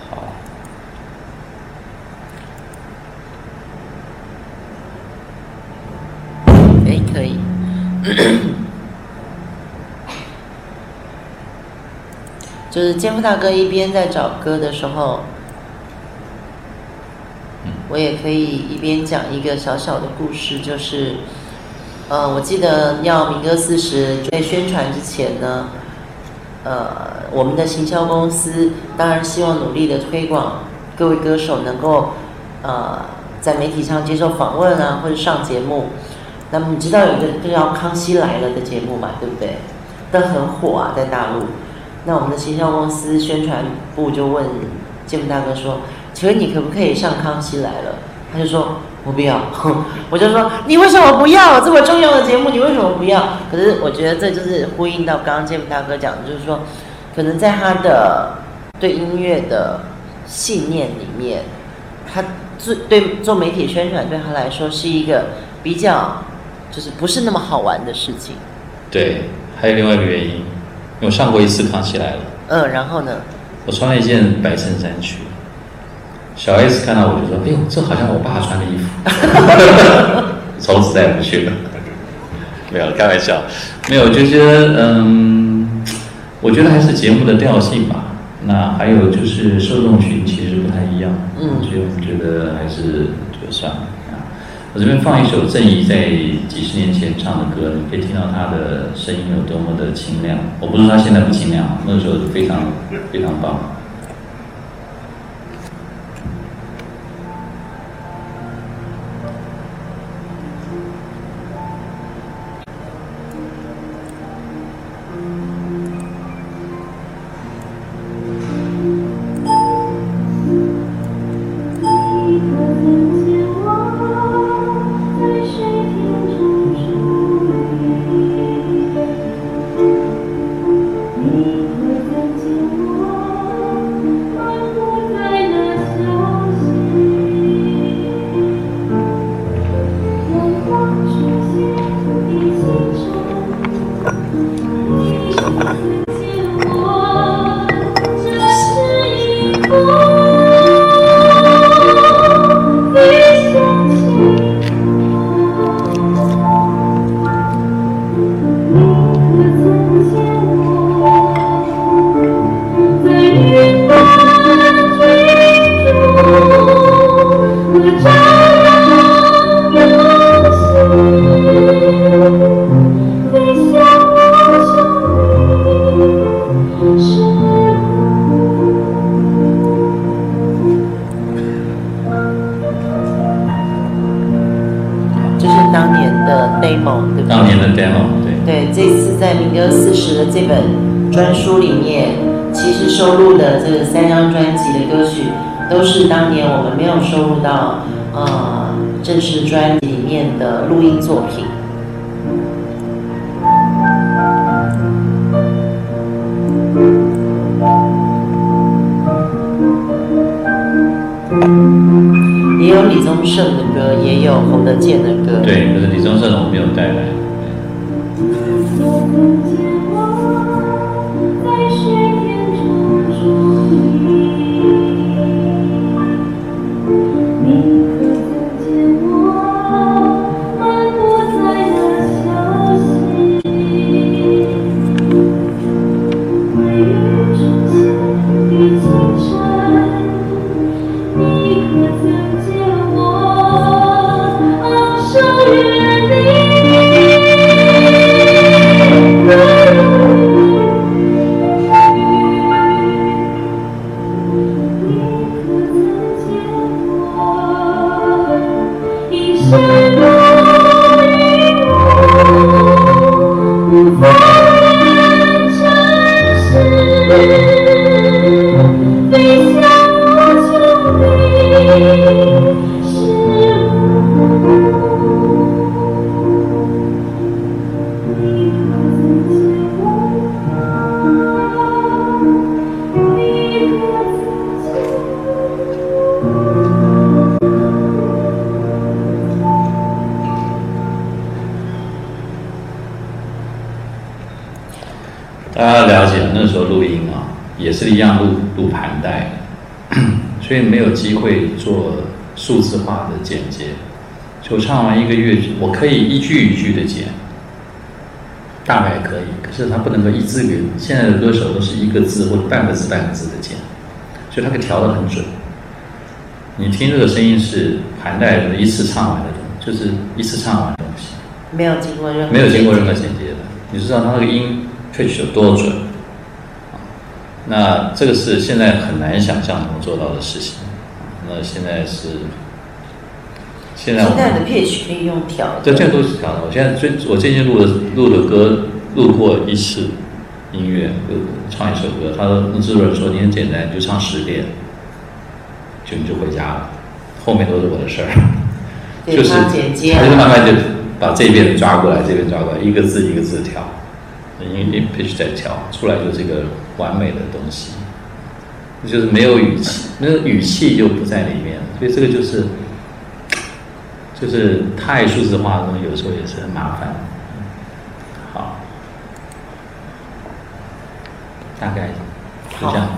好，哎，可以。就是肩夫大哥一边在找歌的时候，我也可以一边讲一个小小的故事，就是，呃，我记得要民歌四十在宣传之前呢，呃，我们的行销公司当然希望努力的推广各位歌手能够，呃，在媒体上接受访问啊，或者上节目。那么你知道有一个叫《康熙来了》的节目嘛，对不对？但很火啊，在大陆。那我们的行销公司宣传部就问建福大哥说：“请问你可不可以上《康熙来了》？”他就说：“我不要。”我就说：“你为什么不要这么重要的节目？你为什么不要？”可是我觉得这就是呼应到刚刚建福大哥讲的，就是说，可能在他的对音乐的信念里面，他做对做媒体宣传对他来说是一个比较就是不是那么好玩的事情。对，还有另外一个原因，我上过一次《康熙来了》，嗯，然后呢？我穿了一件白衬衫去，小 S 看到我就说：“哎呦，这好像我爸穿的衣服。”从此再也不去了。没有开玩笑，没有，就觉得嗯，我觉得还是节目的调性吧。那还有就是受众群其实不太一样，嗯所以我们觉得还是就算了啊。我这边放一首郑怡在几十年前唱的歌，你可以听到她的声音有多么的清亮。我不是说她现在不清亮，那个时候非常非常棒。录音作品。也有李宗盛的歌，也有洪德健的歌。对，可是李宗盛的我没有带来。个乐曲，我可以一句一句的剪，大概可以，可是它不能够一字一现在的歌手都是一个字或者半个字半个字的剪，所以它可以调得很准。你听这个声音是盘带的一次唱完的东西，就是一次唱完的东西，没有经过任何没有经过任何剪接的。你知道它那个音 pitch 有多准？那这个是现在很难想象能做到的事情。那现在是现在我现在的 pitch 可以用调的，对，现在都是调的。我现在最我最近录的录的歌录过一次音乐，就唱一首歌。他说那制作人说你很简单，你就唱十遍，就你就回家了，后面都是我的事儿。就是他就慢慢就把这边抓过来，这边抓过来，一个字一个字调，音音 pitch 再调，出来就是一个完美的东西。就是没有语气，那个语气就不在里面，所以这个就是就是太数字化的东西，有时候也是很麻烦。好，大概就这样。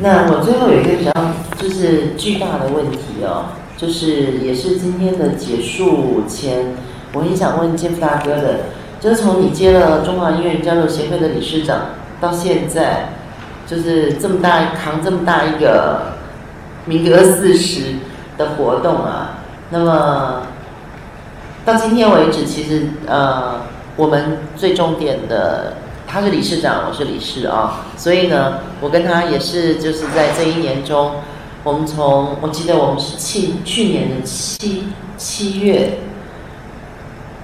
那我最后有一个比较就是巨大的问题哦，就是也是今天的结束前，我很想问建福大哥的，就是从你接了中华音乐人交流协会的理事长到现在，就是这么大扛这么大一个民歌四十的活动啊，那么到今天为止，其实呃，我们最重点的，他是理事长，我是理事啊，所以呢，我跟他也是就是在这一年中，我们从我记得我们是去去年的七七月，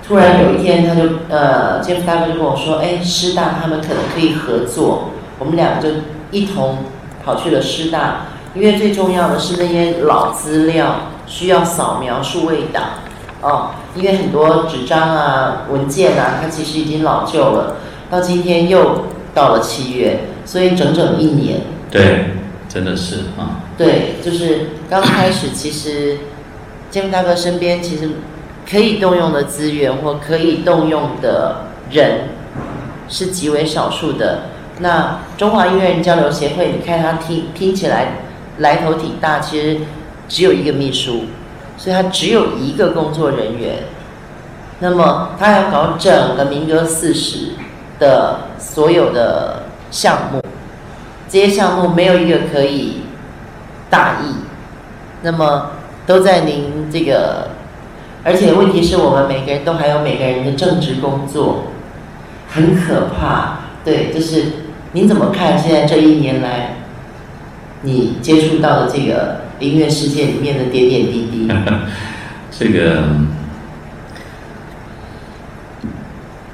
突然有一天他就呃，杰夫大哥就跟我说，哎，师大他们可能可以合作，我们两个就一同跑去了师大，因为最重要的是那些老资料需要扫描数位档。哦，因为很多纸张啊、文件啊，它其实已经老旧了。到今天又到了七月，所以整整一年。对，真的是啊。对，就是刚开始，其实建福大哥身边其实可以动用的资源或可以动用的人是极为少数的。那中华音乐人交流协会，你看它听听起来来头挺大，其实只有一个秘书。所以他只有一个工作人员，那么他要搞整个民歌四十的所有的项目，这些项目没有一个可以大意，那么都在您这个，而且问题是我们每个人都还有每个人的正职工作，很可怕。对，就是您怎么看现在这一年来，你接触到的这个？音乐世界里面的点点滴滴，这个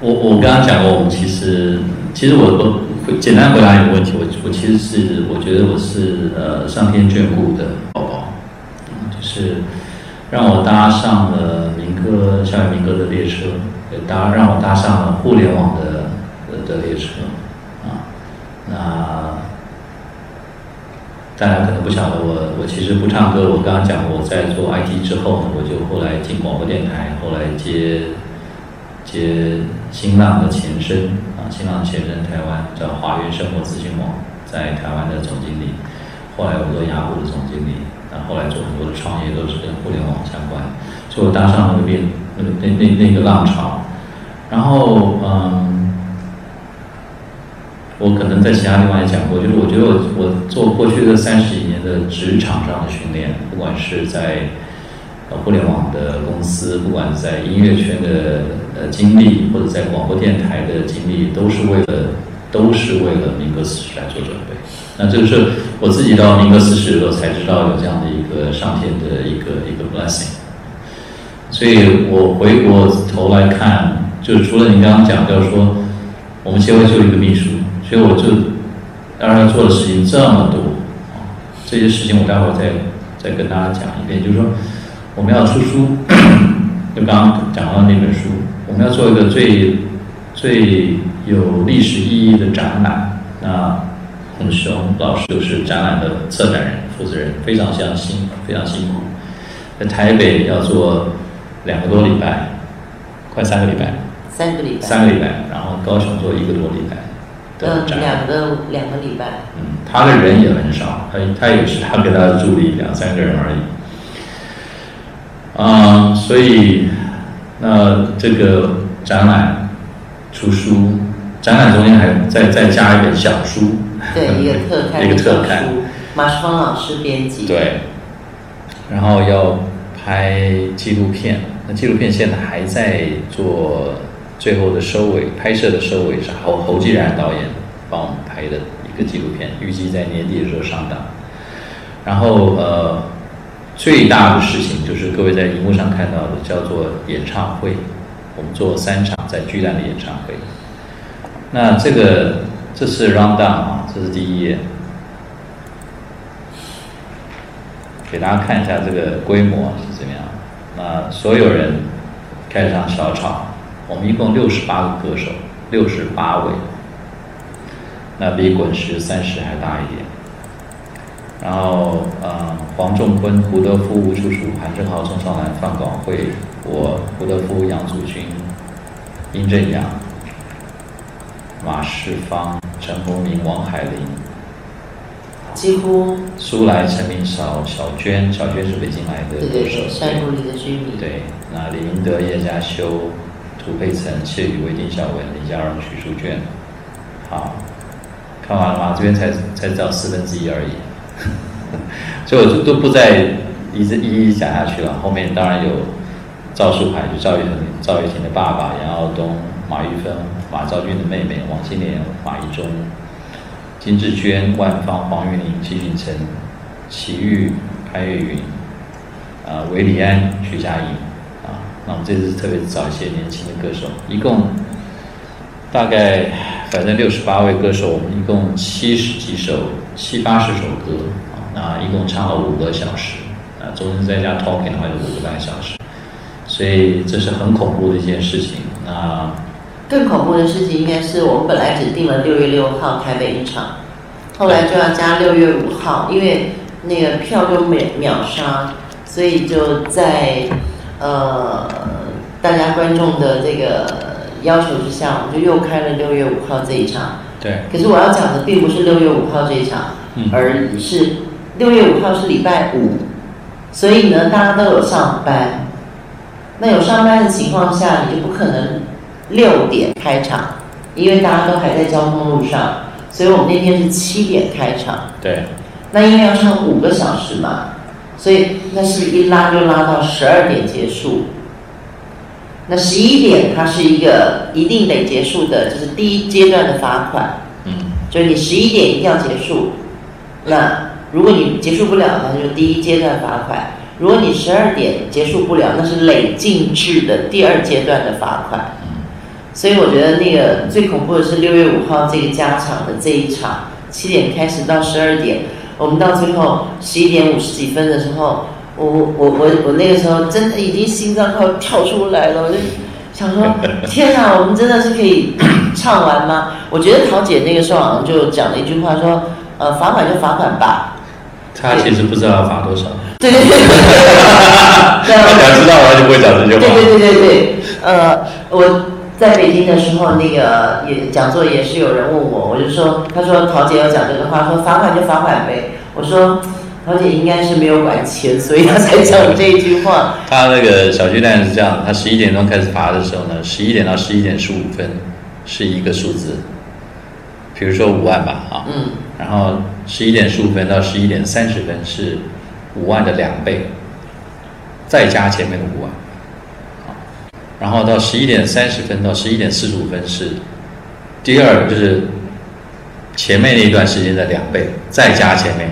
我我刚刚讲过，我们其实其实我我简单回答一个问题，我我其实是我觉得我是呃上天眷顾的宝宝，就是让我搭上了民歌校园民歌的列车，也搭让我搭上了互联网的的列车。啊，那大家可能不晓得我我其实不唱歌，我刚刚讲我在做 IT 之后呢，我就后来进广播电台，后来接。接新浪的前身啊，新浪前身台湾叫华源生活资讯网，在台湾的总经理，后来我做雅虎的总经理，然后来做很多的创业都是跟互联网相关，所以我搭上了那个变那个那那那个浪潮，然后嗯，我可能在其他地方也讲过，就是我觉得我我做过去的三十几年的职场上的训练，不管是在。呃，互联网的公司，不管在音乐圈的呃经历，或者在广播电台的经历，都是为了，都是为了民歌四十来做准备。那这是我自己到民歌四十的时候才知道有这样的一个上天的一个一个 blessing。所以我回过头来看，就是除了你刚刚讲，就是说我们协会就一个秘书，所以我就当然做的事情这么多啊，这些事情我待会儿再再跟大家讲一遍，就是说。我们要出书，就刚刚讲到那本书，我们要做一个最最有历史意义的展览。那洪雄老师就是展览的策展人、负责人，非常相辛非常辛苦。在台北要做两个多礼拜，快三个礼拜，三个礼拜，三个礼拜，然后高雄做一个多礼拜的展，两个两个礼拜。嗯，他的人也很少，他他也是他跟他的助理两三个人而已。啊，所以那这个展览出书，展览中间还再再加一本小书，对，一个特刊，一个特刊，马世芳老师编辑，对，然后要拍纪录片，那纪录片现在还在做最后的收尾，拍摄的收尾是侯侯继然导演帮我们拍的一个纪录片，预计在年底的时候上档，然后呃。最大的事情就是各位在荧幕上看到的，叫做演唱会。我们做三场在巨蛋的演唱会。那这个这是 round down 啊，这是第一页，给大家看一下这个规模是怎么样。那所有人开场小吵，我们一共六十八个歌手，六十八位，那比滚石三十还大一点。然后，呃，黄仲坤、胡德夫、吴楚楚、韩正豪、宋少兰、范广惠，我胡德夫、杨祖君、殷正阳、马世芳、陈鸿明、王海玲，几乎。苏来、陈明少、小娟，小娟是北京来的歌手，山谷里的居民。对，那李英德、叶嘉修、涂佩岑、谢宇威、丁小文、李佳荣、许淑娟。好，看完了吗？这边才才到四分之一而已。所以我就都不再一直一一讲下去了。后面当然有赵树海，就赵玉恒、赵玉婷的爸爸杨耀东、马玉芬、马兆俊的妹妹王金莲、马一中、金志娟、万芳、黄玉玲、齐俊成、齐豫、潘越云、啊韦礼安、徐佳莹。那我们这次特别找一些年轻的歌手，一共大概反正六十八位歌手，我们一共七十几首。七八十首歌啊，那一共唱了五个小时，啊，中间再加 talking 的话就五个半小时，所以这是很恐怖的一件事情。那更恐怖的事情应该是我们本来只定了六月六号台北一场，后来就要加六月五号，因为那个票都秒秒杀，所以就在呃大家观众的这个要求之下，我们就又开了六月五号这一场。对，可是我要讲的并不是六月五号这一场，而是六月五号是礼拜五，所以呢，大家都有上班。那有上班的情况下，你就不可能六点开场，因为大家都还在交通路上，所以我们那天是七点开场。对，那因为要唱五个小时嘛，所以那是一拉就拉到十二点结束。那十一点，它是一个一定得结束的，就是第一阶段的罚款。嗯，就是你十一点一定要结束。那如果你结束不了，那就第一阶段罚款；如果你十二点结束不了，那是累进制的第二阶段的罚款。嗯，所以我觉得那个最恐怖的是六月五号这个加场的这一场，七点开始到十二点，我们到最后十一点五十几分的时候，我我我我那个时候真的已经心脏快要跳出来了，我就想说，天啊，我们真的是可以唱完吗？我觉得桃姐那个时候好像就讲了一句话说，呃，罚款就罚款吧。他其实不知道要罚多少。对对对对对。他只要知道，他就不会讲这句话。对对对对对，呃，我。在北京的时候，那个也讲座也是有人问我，我就说，他说陶姐要讲这个话，说罚款就罚款呗。我说陶姐应该是没有管钱，所以他才讲这一句话。他那个小巨蛋是这样，他十一点钟开始罚的时候呢，十一点到十一点十五分是一个数字，比如说五万吧，啊，嗯，然后十一点十五分到十一点三十分是五万的两倍，再加前面的五万。然后到十一点三十分到十一点四十五分是第二，就是前面那一段时间的两倍，再加前面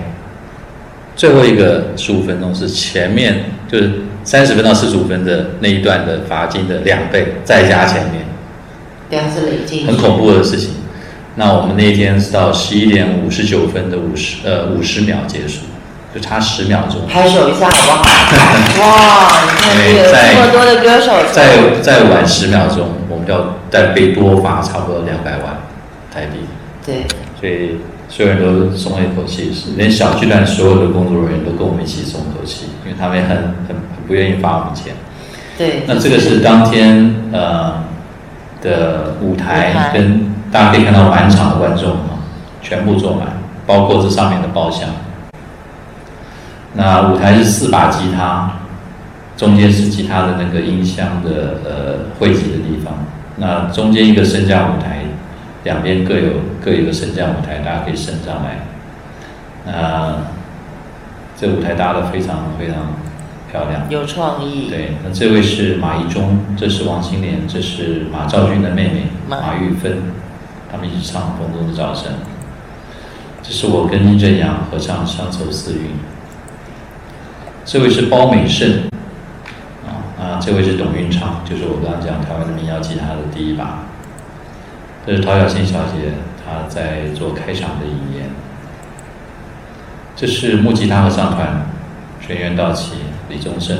最后一个十五分钟是前面就是三十分到四十五分的那一段的罚金的两倍，再加前面，两次累计，很恐怖的事情。那我们那一天是到十一点五十九分的五十呃五十秒结束。就差十秒钟，拍手一下好不好？哇，你看这个这么多的歌手，再再晚十秒钟，我们就要再被多罚差不多两百万台币。对，所以所有人都松了一口气，连小巨蛋所有的工作人员都跟我们一起松口气，因为他们很很很不愿意罚我们钱。对，那这个是当天呃的舞台，跟大家可以看到满场的观众啊，全部坐满，包括这上面的包厢。那舞台是四把吉他，中间是吉他的那个音箱的呃汇集的地方。那中间一个升降舞台，两边各有各有一个升降舞台，大家可以升上来。那这舞台搭的非常非常漂亮，有创意。对，那这位是马一中，这是王心莲，这是马兆军的妹妹马玉芬，他们一起唱《风中的早晨》。这是我跟殷正阳合唱《乡愁四韵》。这位是包美胜，啊啊，这位是董运昌，就是我刚刚讲台湾的民谣吉他的第一把。这是陶小欣小姐，她在做开场的引言。这是木吉他合唱团，全员到齐、李宗盛。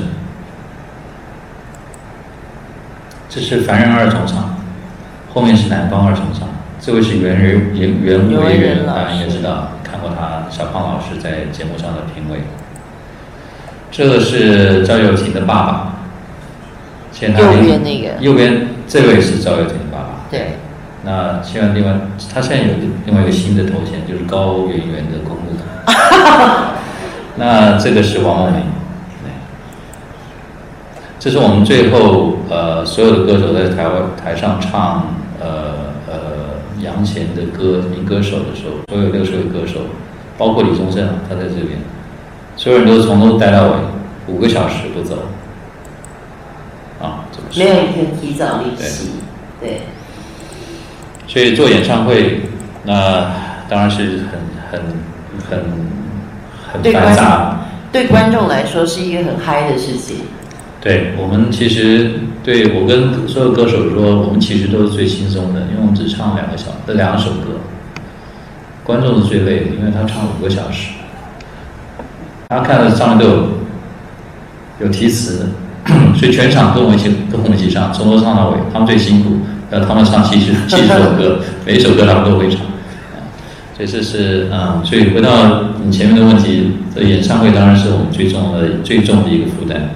这是凡人二重唱，后面是南方二重唱。这位是袁人袁袁维仁，大家应该知道，看过他小胖老师在节目上的评委。这个是赵又廷的爸爸，右边那个，右边这位是赵又廷的爸爸。对。那现在另外，他现在有另外一个新的头衔，就是高圆圆的公路。那这个是王梦梅。这是我们最后呃所有的歌手在台湾台上唱呃呃杨贤的歌名歌手的时候，所有六十位歌手，包括李宗盛，他在这边。所有人都从头待到尾，五个小时不走，啊，没有一天提早离席，对。所以做演唱会，那当然是很很很很繁杂。对观众来说是一个很嗨的事情。对我们其实，对我跟所有歌手说，我们其实都是最轻松的，因为我们只唱两个小这两首歌，观众是最累的，因为他唱五个小时。大家看到上面都有有题词，所以全场跟我们一起跟我们一起唱，从头唱到尾。他们最辛苦，要他们唱七十七十首歌，每一首歌他们都会唱。所以这是嗯，所以回到你前面的问题，这演唱会当然是我们最重的最重的一个负担。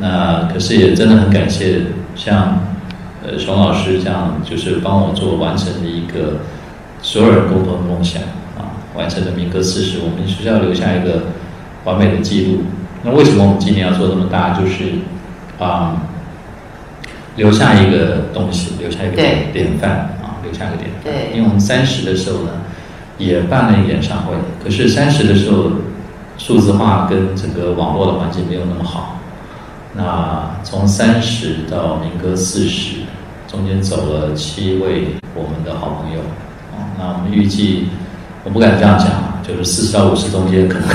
那可是也真的很感谢像呃熊老师这样，就是帮我做完成的一个所有人共同的梦想啊，完成的民歌四十，我们学校留下一个。完美的记录。那为什么我们今年要做这么大？就是啊，留下一个东西，留下一个典范啊，留下一个典范。对。因为我们三十的时候呢，也办了一个演唱会。可是三十的时候，数字化跟整个网络的环境没有那么好。那从三十到民歌四十，中间走了七位我们的好朋友。啊，那我们预计，我不敢这样讲。就是四十到五十中间可能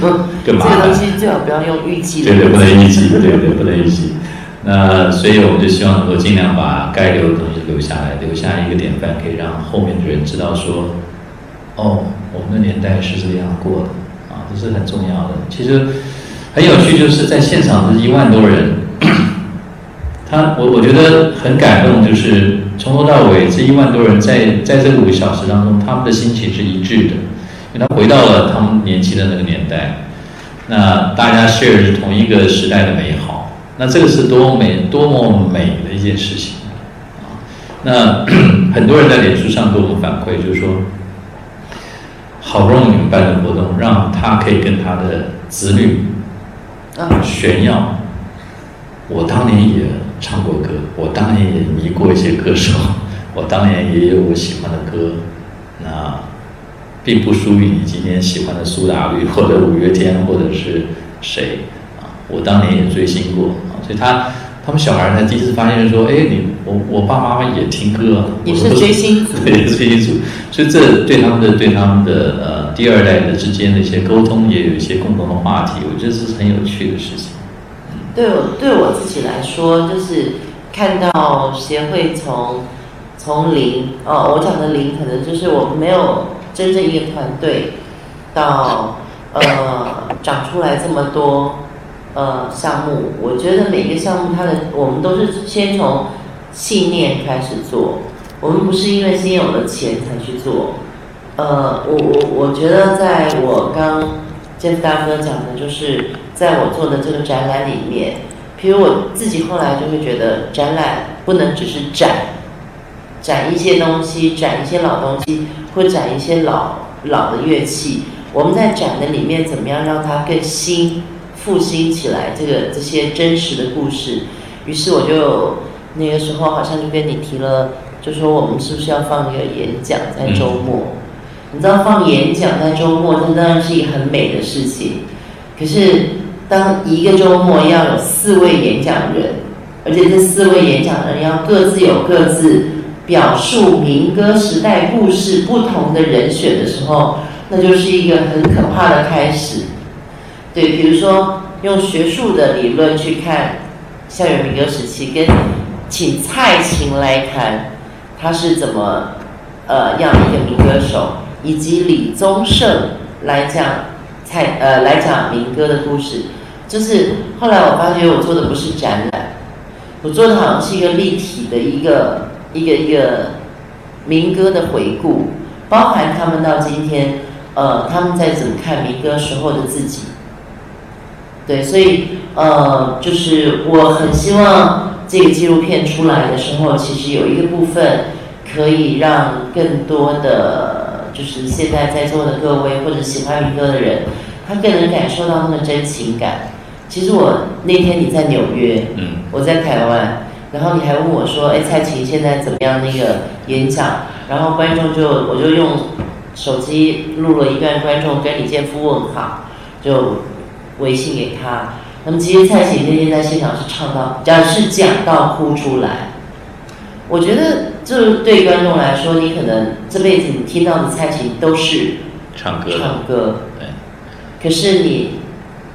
更更麻烦。这个东西最好不要用预计。对对，不能预计，对对，不能预计。那所以我们就希望能够尽量把该留的东西留下来，留下一个典范，可以让后面的人知道说，哦，我们的年代是这样过的啊，这是很重要的。其实很有趣，就是在现场是一万多人，他我我觉得很感动，就是从头到尾这一万多人在在这五个小时当中，他们的心情是一致的，因为他回到了他们年轻的那个年代，那大家 share 是同一个时代的美好，那这个是多美多么美的一件事情啊！那 很多人在脸书上给我们反馈，就是说，好不容易你们办的活动，让他可以跟他的子女啊，炫耀，我当年也唱过歌，我当年也迷过一些歌手，我当年也有我喜欢的歌，那并不输于你今天喜欢的苏打绿或者五月天或者是谁啊，我当年也追星过啊，所以他他们小孩才第一次发现说，哎，你我我爸妈妈也听歌啊，也是追星族，对，追星族，所以这对他们的对他们的呃第二代的之间的一些沟通也有一些共同的话题，我觉得这是很有趣的事情。对我对我自己来说，就是看到协会从从零哦，我讲的零可能就是我没有真正一个团队，到呃长出来这么多呃项目，我觉得每个项目它的我们都是先从信念开始做，我们不是因为先有了钱才去做。呃，我我我觉得在我刚 Jeff 大哥讲的，就是在我做的这个展览里面，比如我自己后来就会觉得，展览不能只是展，展一些东西，展一些老东西，或展一些老老的乐器。我们在展的里面怎么样让它更新、复兴起来？这个这些真实的故事。于是我就那个时候好像就跟你提了，就说我们是不是要放一个演讲在周末？你知道放演讲在周末，这当然是一个很美的事情。可是当一个周末要有四位演讲人，而且这四位演讲人要各自有各自表述民歌时代故事不同的人选的时候，那就是一个很可怕的开始。对，比如说用学术的理论去看校园民歌时期，跟请蔡琴来谈他是怎么呃样一个民歌手。以及李宗盛来讲蔡呃来讲民歌的故事，就是后来我发觉我做的不是展览，我做的好像是一个立体的一个一个一个民歌的回顾，包含他们到今天呃他们在怎么看民歌时候的自己，对，所以呃就是我很希望这个纪录片出来的时候，其实有一个部分可以让更多的。就是现在在座的各位或者喜欢民歌的人，他更能感受到那个真情感。其实我那天你在纽约，嗯，我在台湾，然后你还问我说：“哎，蔡琴现在怎么样？那个演讲？”然后观众就我就用手机录了一段观众跟李健夫问好，就微信给他。那么其实蔡琴那天在现场是唱到，讲是讲到哭出来。我觉得，这对观众来说，你可能这辈子你听到的蔡琴都是唱歌，唱歌。对。可是你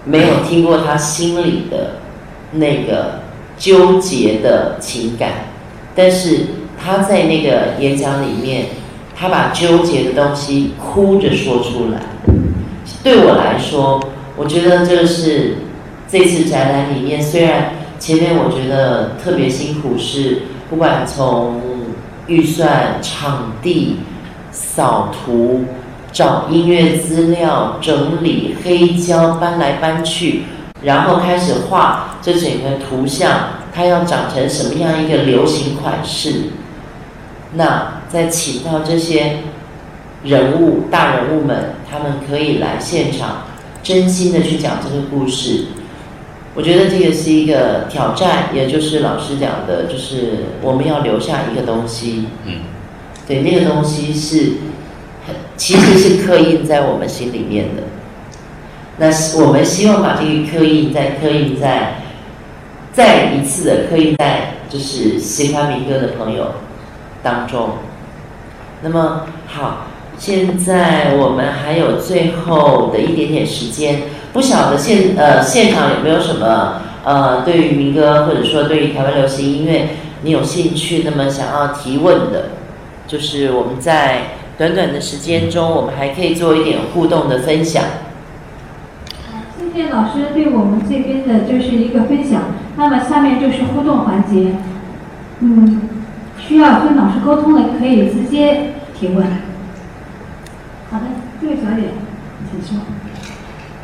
没有听过他心里的那个纠结的情感，但是他在那个演讲里面，他把纠结的东西哭着说出来。对我来说，我觉得这个是这次展览里面，虽然前面我觉得特别辛苦是。不管从预算、场地、扫图、找音乐资料、整理黑胶搬来搬去，然后开始画这整个图像，它要长成什么样一个流行款式？那再请到这些人物、大人物们，他们可以来现场，真心的去讲这个故事。我觉得这个是一个挑战，也就是老师讲的，就是我们要留下一个东西。嗯，对，那个东西是很其实是刻印在我们心里面的。那我们希望把这个刻印再刻印在再一次的可以在就是喜欢民歌的朋友当中。那么好，现在我们还有最后的一点点时间。不晓得现呃现场有没有什么呃对于民歌或者说对于台湾流行音乐你有兴趣，那么想要提问的，就是我们在短短的时间中，我们还可以做一点互动的分享。谢谢老师对我们这边的就是一个分享。那么下面就是互动环节，嗯，需要跟老师沟通的可以直接提问。好的，这位小姐，请说。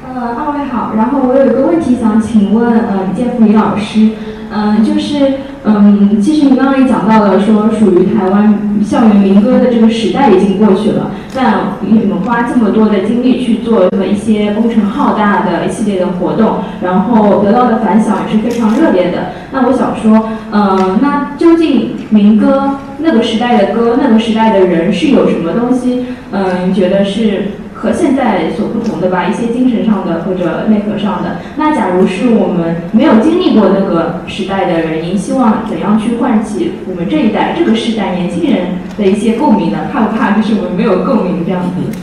呃，二位好，然后我有一个问题想请问呃李建福李老师，嗯，就是嗯，其实你刚刚也讲到了说属于台湾校园民歌的这个时代已经过去了，但你们花这么多的精力去做这么一些工程浩大的一系列的活动，然后得到的反响也是非常热烈的。那我想说，嗯，那究竟民歌那个时代的歌，那个时代的人是有什么东西？嗯，觉得是？和现在所不同的吧，一些精神上的或者内核上的。那假如是我们没有经历过那个时代的人，您希望怎样去唤起我们这一代这个时代年轻人的一些共鸣呢？怕不怕就是我们没有共鸣这样子？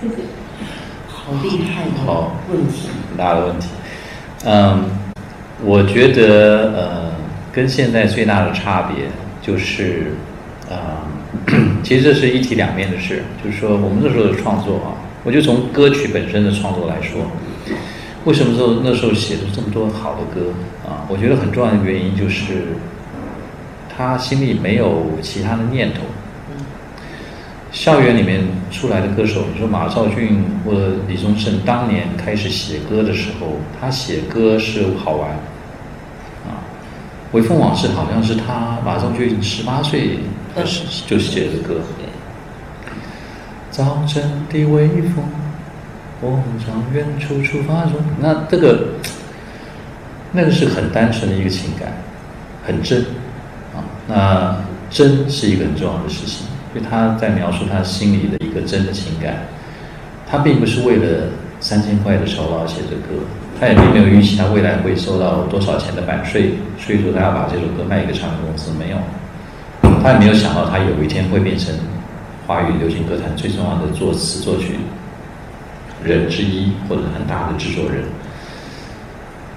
谢谢。好厉害的问题，很大的问题。嗯，我觉得呃，跟现在最大的差别就是，呃，其实这是一体两面的事，就是说我们那时候的创作啊。我就从歌曲本身的创作来说，为什么说那时候写出这么多好的歌啊？我觉得很重要的原因就是，他心里没有其他的念头。校园里面出来的歌手，你说马兆骏或者李宗盛，当年开始写歌的时候，他写歌是好玩啊。《微风往事》好像是他马兆骏十八岁时就写的歌。早晨的微风，我们从远处出发中。那这个，那个是很单纯的一个情感，很真啊。那真是一个很重要的事情，因为他在描述他心里的一个真的情感。他并不是为了三千块的酬劳写这歌，他也并没有预期他未来会收到多少钱的版税，所以说他要把这首歌卖给唱片公司。没有，他也没有想到他有一天会变成。华语流行歌坛最重要的作词作曲人之一，或者很大的制作人。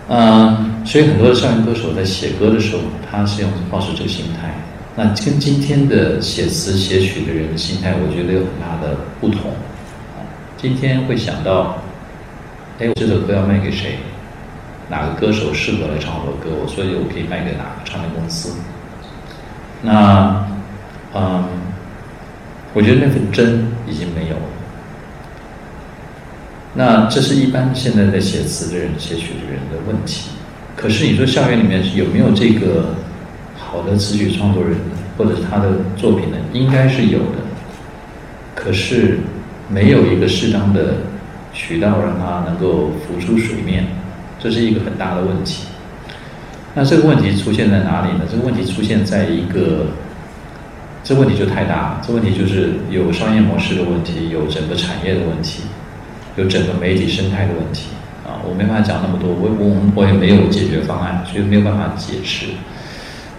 嗯，所以很多的校园歌手在写歌的时候，他是用保持这个心态。那跟今天的写词写曲的人的心态，我觉得有很大的不同。今天会想到，哎，我这首歌要卖给谁？哪个歌手适合来唱我的歌？我所以我可以卖给哪个唱片公司？那，嗯。我觉得那份真已经没有了。那这是一般现在在写词的人、写曲的人的问题。可是你说校园里面有没有这个好的词曲创作人，或者是他的作品呢？应该是有的。可是没有一个适当的渠道让他能够浮出水面，这是一个很大的问题。那这个问题出现在哪里呢？这个问题出现在一个。这问题就太大了，这问题就是有商业模式的问题，有整个产业的问题，有整个媒体生态的问题啊！我没办法讲那么多，我我我也没有解决方案，所以没有办法解释。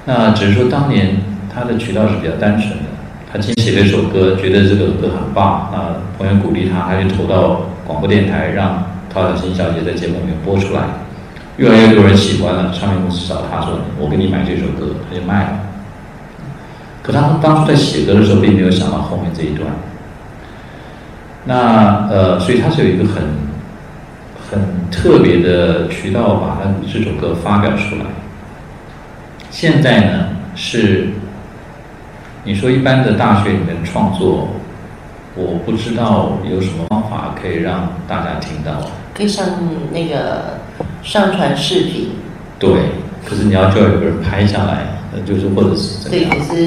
那只是说当年他的渠道是比较单纯的，他先写了一首歌，觉得这个歌很棒，那朋友鼓励他，他就投到广播电台，让陶小新小姐在节目里面播出来，越来越多人喜欢了，唱片公司找他说：“我给你买这首歌”，他就卖了。可他当初在写歌的时候，并没有想到后面这一段。那呃，所以他是有一个很很特别的渠道，把他这首歌发表出来。现在呢，是你说一般的大学里面创作，我不知道有什么方法可以让大家听到。可以上那个上传视频。对，可是你要叫有个人拍下来。就是或者是怎样，是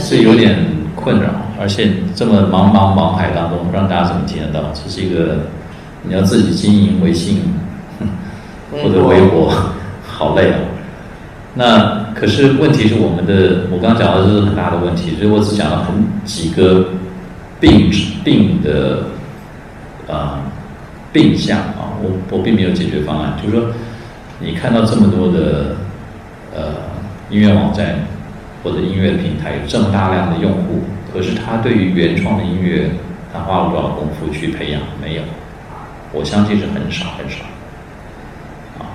是有点困扰，而且这么茫茫茫海当中，让大家怎么听得到？这是一个你要自己经营微信或者微博，好累啊。那可是问题是我们的，我刚刚讲的是很大的问题，所以我只讲了很几个病病的啊病象啊，我我并没有解决方案。就是说，你看到这么多的呃。音乐网站或者音乐平台有这么大量的用户，可是他对于原创的音乐，他花了多少功夫去培养？没有，我相信是很少很少。啊，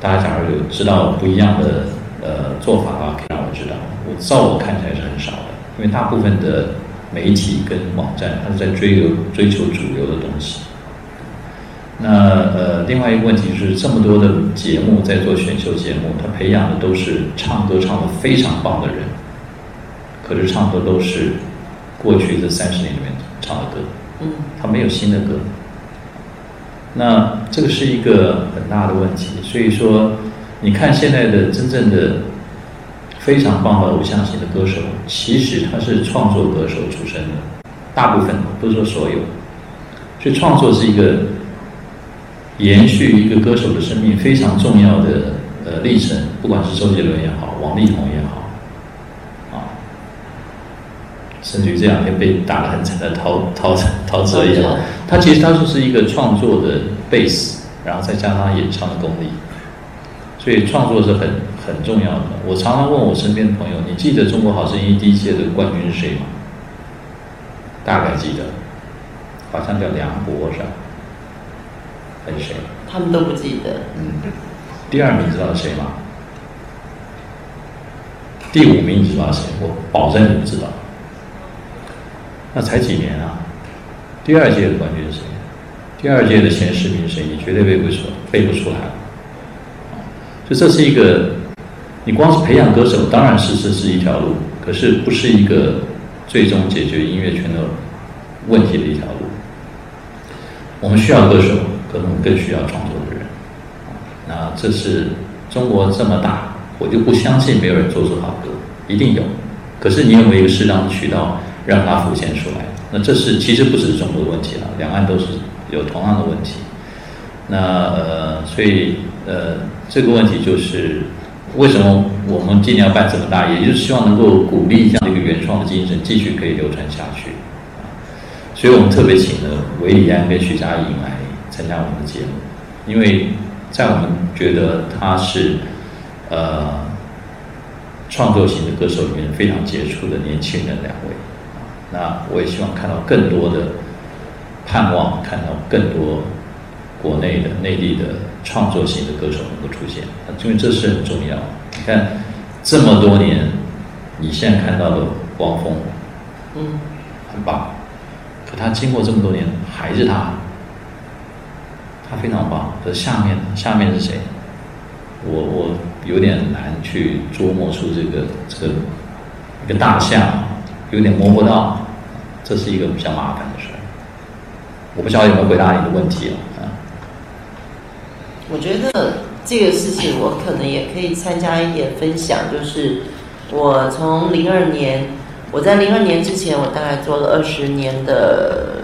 大家假如有知道不一样的呃做法的话，可以让我知道。我照我看起来是很少的，因为大部分的媒体跟网站，它是在追求追求主流的东西。那呃，另外一个问题是，这么多的节目在做选秀节目，他培养的都是唱歌唱的非常棒的人，可是唱的都是过去这三十年里面唱的歌，嗯，他没有新的歌。那这个是一个很大的问题，所以说，你看现在的真正的非常棒的偶像型的歌手，其实他是创作歌手出身的，大部分不是说所有，所以创作是一个。延续一个歌手的生命非常重要的呃历程，不管是周杰伦也好，王力宏也好，啊，甚至于这两天被打得很惨的陶 陶陶喆也好，他其实他就是一个创作的 base，然后再加上演唱的功力，所以创作是很很重要的。我常常问我身边的朋友，你记得《中国好声音》第一届的冠军是谁吗？大概记得，好像叫梁博是吧？还是谁？他们都不记得。嗯，第二名知道是谁吗？第五名你知道谁？我保证你不知道。那才几年啊？第二届的冠军是谁？第二届的前十名是谁？你绝对背不出，背不出来。就这是一个，你光是培养歌手，当然是这是一条路，可是不是一个最终解决音乐圈的问题的一条路。我们需要歌手。可能更需要创作的人，那这是中国这么大，我就不相信没有人做出好歌，一定有。可是你有没有一个适当的渠道让它浮现出来？那这是其实不只是中国的问题了，两岸都是有同样的问题。那呃，所以呃，这个问题就是为什么我们今年要办这么大，也就是希望能够鼓励这样的一个原创的精神继续可以流传下去。所以我们特别请了韦礼安跟徐佳莹来。参加我们的节目，因为在我们觉得他是呃创作型的歌手里面非常杰出的年轻人两位，那我也希望看到更多的盼望，看到更多国内的内地的创作型的歌手能够出现，因为这是很重要。你看这么多年，你现在看到的汪峰，嗯，很棒，可他经过这么多年还是他。他非常棒，可是下面下面是谁？我我有点难去琢磨出这个这个一个大象，有点摸不到，这是一个比较麻烦的事。我不知道有没有回答你的问题啊？我觉得这个事情我可能也可以参加一点分享，就是我从零二年，我在零二年之前，我大概做了二十年的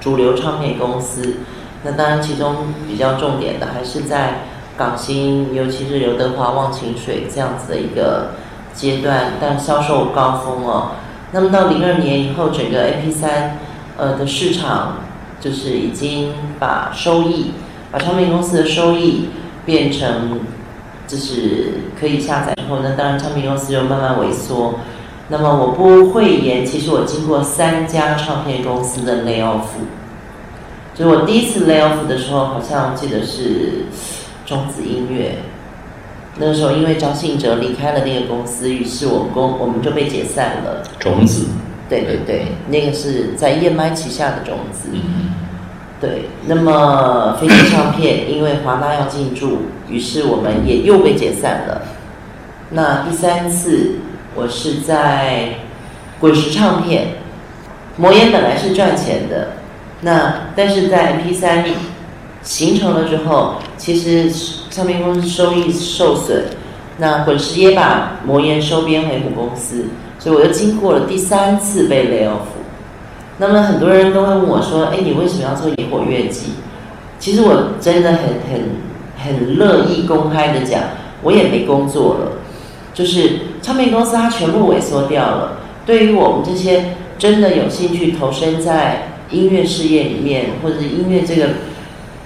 主流唱片公司。那当然，其中比较重点的还是在港星，尤其是刘德华、忘情水这样子的一个阶段，但销售高峰哦。那么到零二年以后，整个 A P 三呃的市场就是已经把收益，把唱片公司的收益变成就是可以下载之后，那当然唱片公司就慢慢萎缩。那么我不讳言，其实我经过三家唱片公司的 lay off。就我第一次 lay off 的时候，好像记得是种子音乐。那个时候，因为张信哲离开了那个公司，于是我们公我们就被解散了。种子。对对对，那个是在燕麦旗下的种子。嗯。对，那么飞机唱片因为华纳要进驻，于是我们也又被解散了。那第三次，我是在滚石唱片，魔岩本来是赚钱的。那但是在 M P 三形成了之后，其实唱片公司收益受损。那滚石也把魔岩收编回母公司，所以我又经过了第三次被 lay off。那么很多人都会问我说：“哎，你为什么要做野火乐季？”其实我真的很很很乐意公开的讲，我也没工作了，就是唱片公司它全部萎缩掉了。对于我们这些真的有兴趣投身在音乐事业里面，或者是音乐这个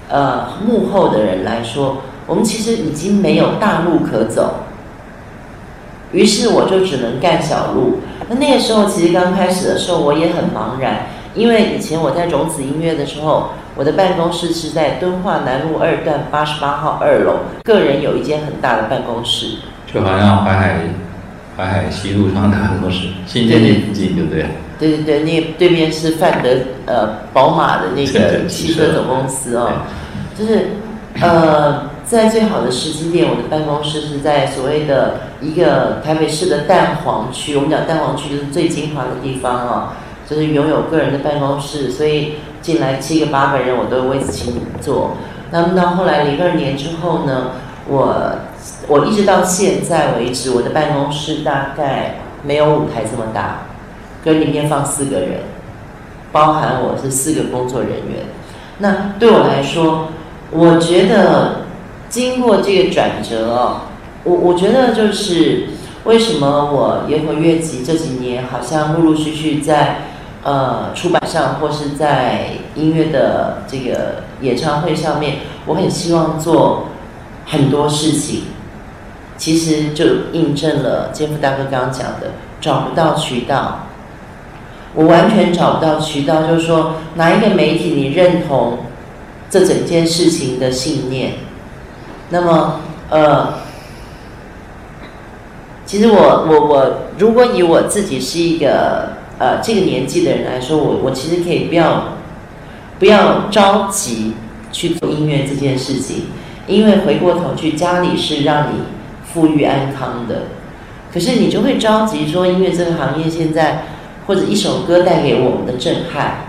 呃幕后的人来说，我们其实已经没有大路可走。于是我就只能干小路。那那个时候其实刚开始的时候，我也很茫然，因为以前我在种子音乐的时候，我的办公室是在敦化南路二段八十八号二楼，个人有一间很大的办公室。就好像淮海淮海西路上的办公室，新天地附近，对不对？对对对，那对面是范德呃宝马的那个 汽车总公司哦，就是呃在最好的时机点，我的办公室是在所谓的一个台北市的蛋黄区，我们讲蛋黄区就是最精华的地方哦，就是拥有个人的办公室，所以进来七个八个人我都有位置请你坐。那么到后来零二年之后呢，我我一直到现在为止，我的办公室大概没有舞台这么大。跟里面放四个人，包含我是四个工作人员。那对我来说，我觉得经过这个转折哦，我我觉得就是为什么我野火乐集这几年好像陆陆续续在呃出版上或是在音乐的这个演唱会上面，我很希望做很多事情。其实就印证了肩夫大哥刚刚讲的，找不到渠道。我完全找不到渠道，就是说哪一个媒体你认同这整件事情的信念？那么，呃，其实我我我，如果以我自己是一个呃这个年纪的人来说，我我其实可以不要不要着急去做音乐这件事情，因为回过头去，家里是让你富裕安康的，可是你就会着急说，音乐这个行业现在。或者一首歌带给我们的震撼，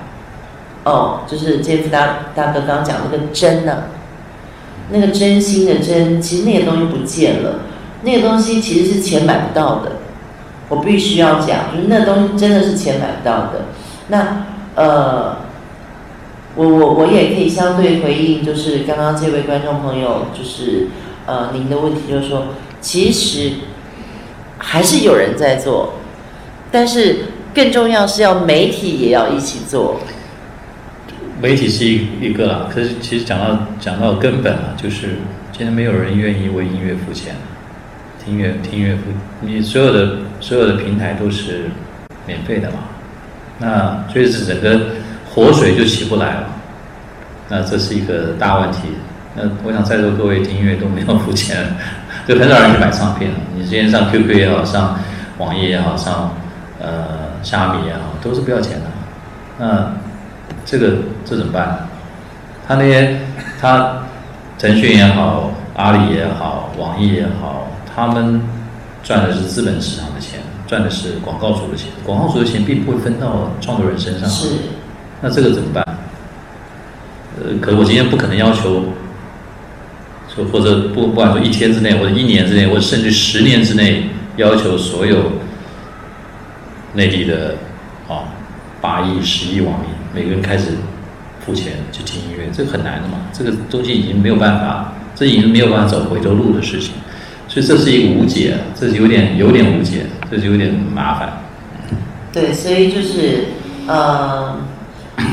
哦，就是杰夫大大哥刚刚讲那个真呢、那个真心的真，其实那个东西不见了，那个东西其实是钱买不到的。我必须要讲，就是那东西真的是钱买不到的。那呃，我我我也可以相对回应，就是刚刚这位观众朋友，就是呃您的问题，就是说，其实还是有人在做，但是。更重要是要媒体也要一起做，媒体是一一个啦，可是其实讲到讲到根本啊，就是今天没有人愿意为音乐付钱，听音乐听音乐付，你所有的所有的平台都是免费的嘛，那所以是整个活水就起不来了，那这是一个大问题。那我想在座各位听音乐都没有付钱，就很少人去买唱片了。你今天上 QQ 也好，上网页也好，上呃。虾米也好，都是不要钱的。那这个这怎么办？他那些他腾讯也好，阿里也好，网易也好，他们赚的是资本市场的钱，赚的是广告主的钱。广告主的钱并不会分到创作人身上。是。那这个怎么办？呃，可是我今天不可能要求，说或者不不管说一天之内，或者一年之内，或者甚至十年之内，要求所有。内地的啊，八亿、十亿网民，每个人开始付钱去听音乐，这很难的嘛。这个东西已经没有办法，这已经没有办法走回头路的事情，所以这是一个无解，这是有点有点无解，这是有点麻烦。对，所以就是呃，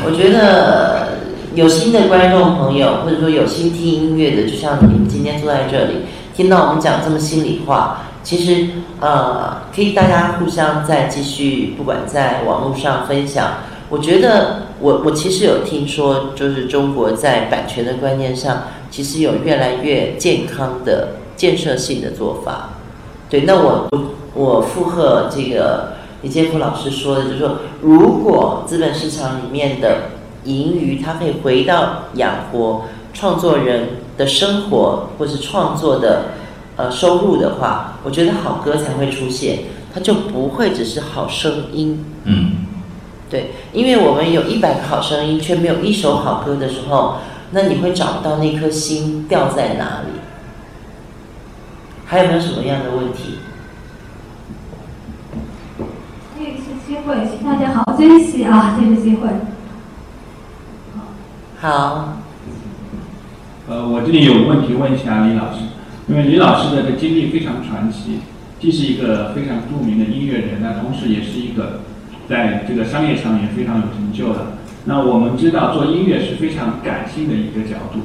我觉得有心的观众朋友，或者说有心听音乐的，就像你们今天坐在这里，听到我们讲这么心里话。其实，呃，可以大家互相再继续，不管在网络上分享。我觉得，我我其实有听说，就是中国在版权的观念上，其实有越来越健康的建设性的做法。对，那我我我附和这个李建福老师说的，就是说，如果资本市场里面的盈余，它可以回到养活创作人的生活，或是创作的。呃，收入的话，我觉得好歌才会出现，它就不会只是好声音。嗯，对，因为我们有一百个好声音，却没有一首好歌的时候，那你会找不到那颗心掉在哪里？还有没有什么样的问题？这一次机会，请大家好好珍惜啊！这个机会。好。呃，我这里有问题问一下李老师。因为李老师的这经历非常传奇，既是一个非常著名的音乐人，那同时也是一个在这个商业上也非常有成就的。那我们知道做音乐是非常感性的一个角度，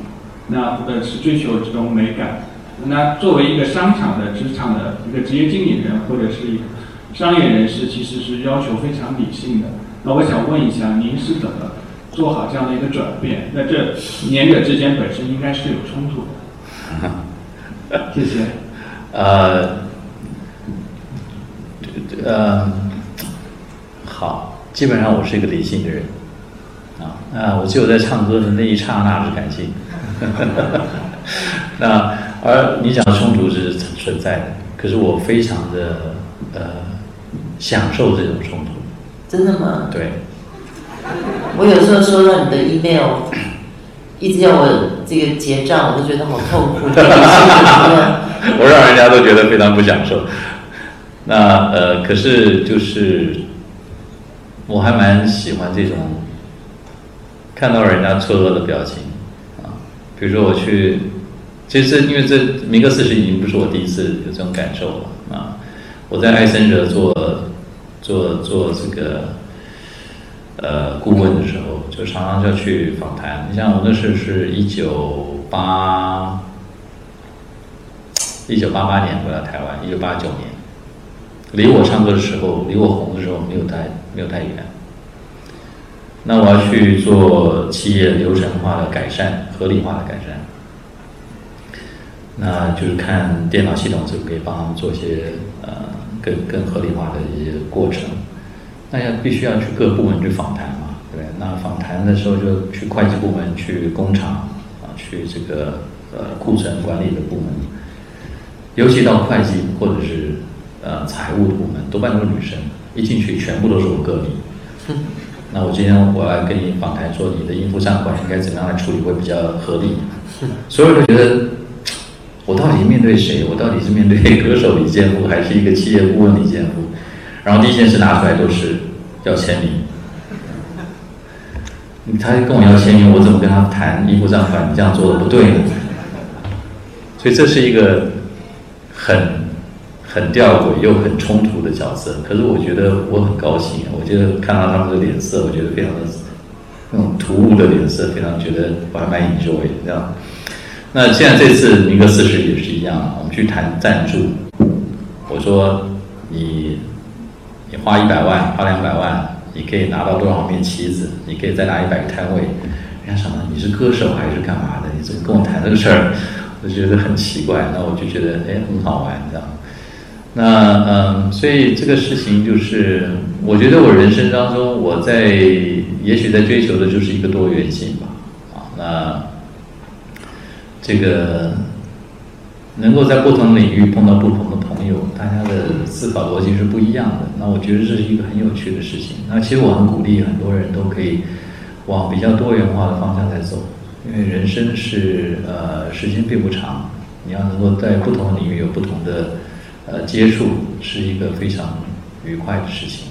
那呃是追求这种美感。那作为一个商场的职场的一个职业经理人或者是一个商业人士，其实是要求非常理性的。那我想问一下，您是怎么做好这样的一个转变。那这年者之间本身应该是有冲突的。谢谢。呃，呃，好，基本上我是一个理性的人，啊，啊，我只有在唱歌的那一刹那是感性，那而你讲的冲突是存在的，可是我非常的呃享受这种冲突。真的吗？对。我有时候收到你的 email，一直要我这个结账，我都觉得好痛苦。我让人家都觉得非常不享受。那呃，可是就是我还蛮喜欢这种看到人家错愕的表情啊。比如说我去，其实因为这民歌四十已经不是我第一次有这种感受了啊。我在艾森哲做做做这个。呃，顾问的时候就常常就要去访谈。你像我那时是一九八，一九八八年回到台湾，一九八九年，离我唱歌的时候，离我红的时候没有太没有太远。那我要去做企业流程化的改善、合理化的改善，那就是看电脑系统是不可以帮他们做一些呃更更合理化的一些过程。那要必须要去各部门去访谈嘛，对那访谈的时候就去会计部门、去工厂啊、去这个呃库存管理的部门，尤其到会计或者是呃财务的部门，多半都是女生，一进去全部都是我个例。那我今天我来跟你访谈，说你的应付账款应该怎么样来处理会比较合理？所有人都觉得我到底面对谁？我到底是面对歌手李健富，还是一个企业顾问李健富？然后第一件事拿出来都是要签名，他跟我要签名，我怎么跟他谈衣服账款？你这样做的不对呢。所以这是一个很很吊诡又很冲突的角色。可是我觉得我很高兴，我觉得看到他们的脸色，我觉得非常的那种突兀的脸色，非常觉得我还蛮 enjoy 这样。那现在这次民歌四十也是一样，我们去谈赞助，我说你。你花一百万，花两百万，你可以拿到多少面旗子？你可以再拿一百个摊位。人家想，你是歌手还是干嘛的？你怎么跟我谈这个事儿？我觉得很奇怪。那我就觉得，哎，很好玩，这样。那嗯，所以这个事情就是，我觉得我人生当中，我在也许在追求的就是一个多元性吧。啊，那这个。能够在不同领域碰到不同有，大家的思考逻辑是不一样的。那我觉得这是一个很有趣的事情。那其实我很鼓励很多人都可以往比较多元化的方向在走，因为人生是呃时间并不长，你要能够在不同的领域有不同的呃接触，是一个非常愉快的事情。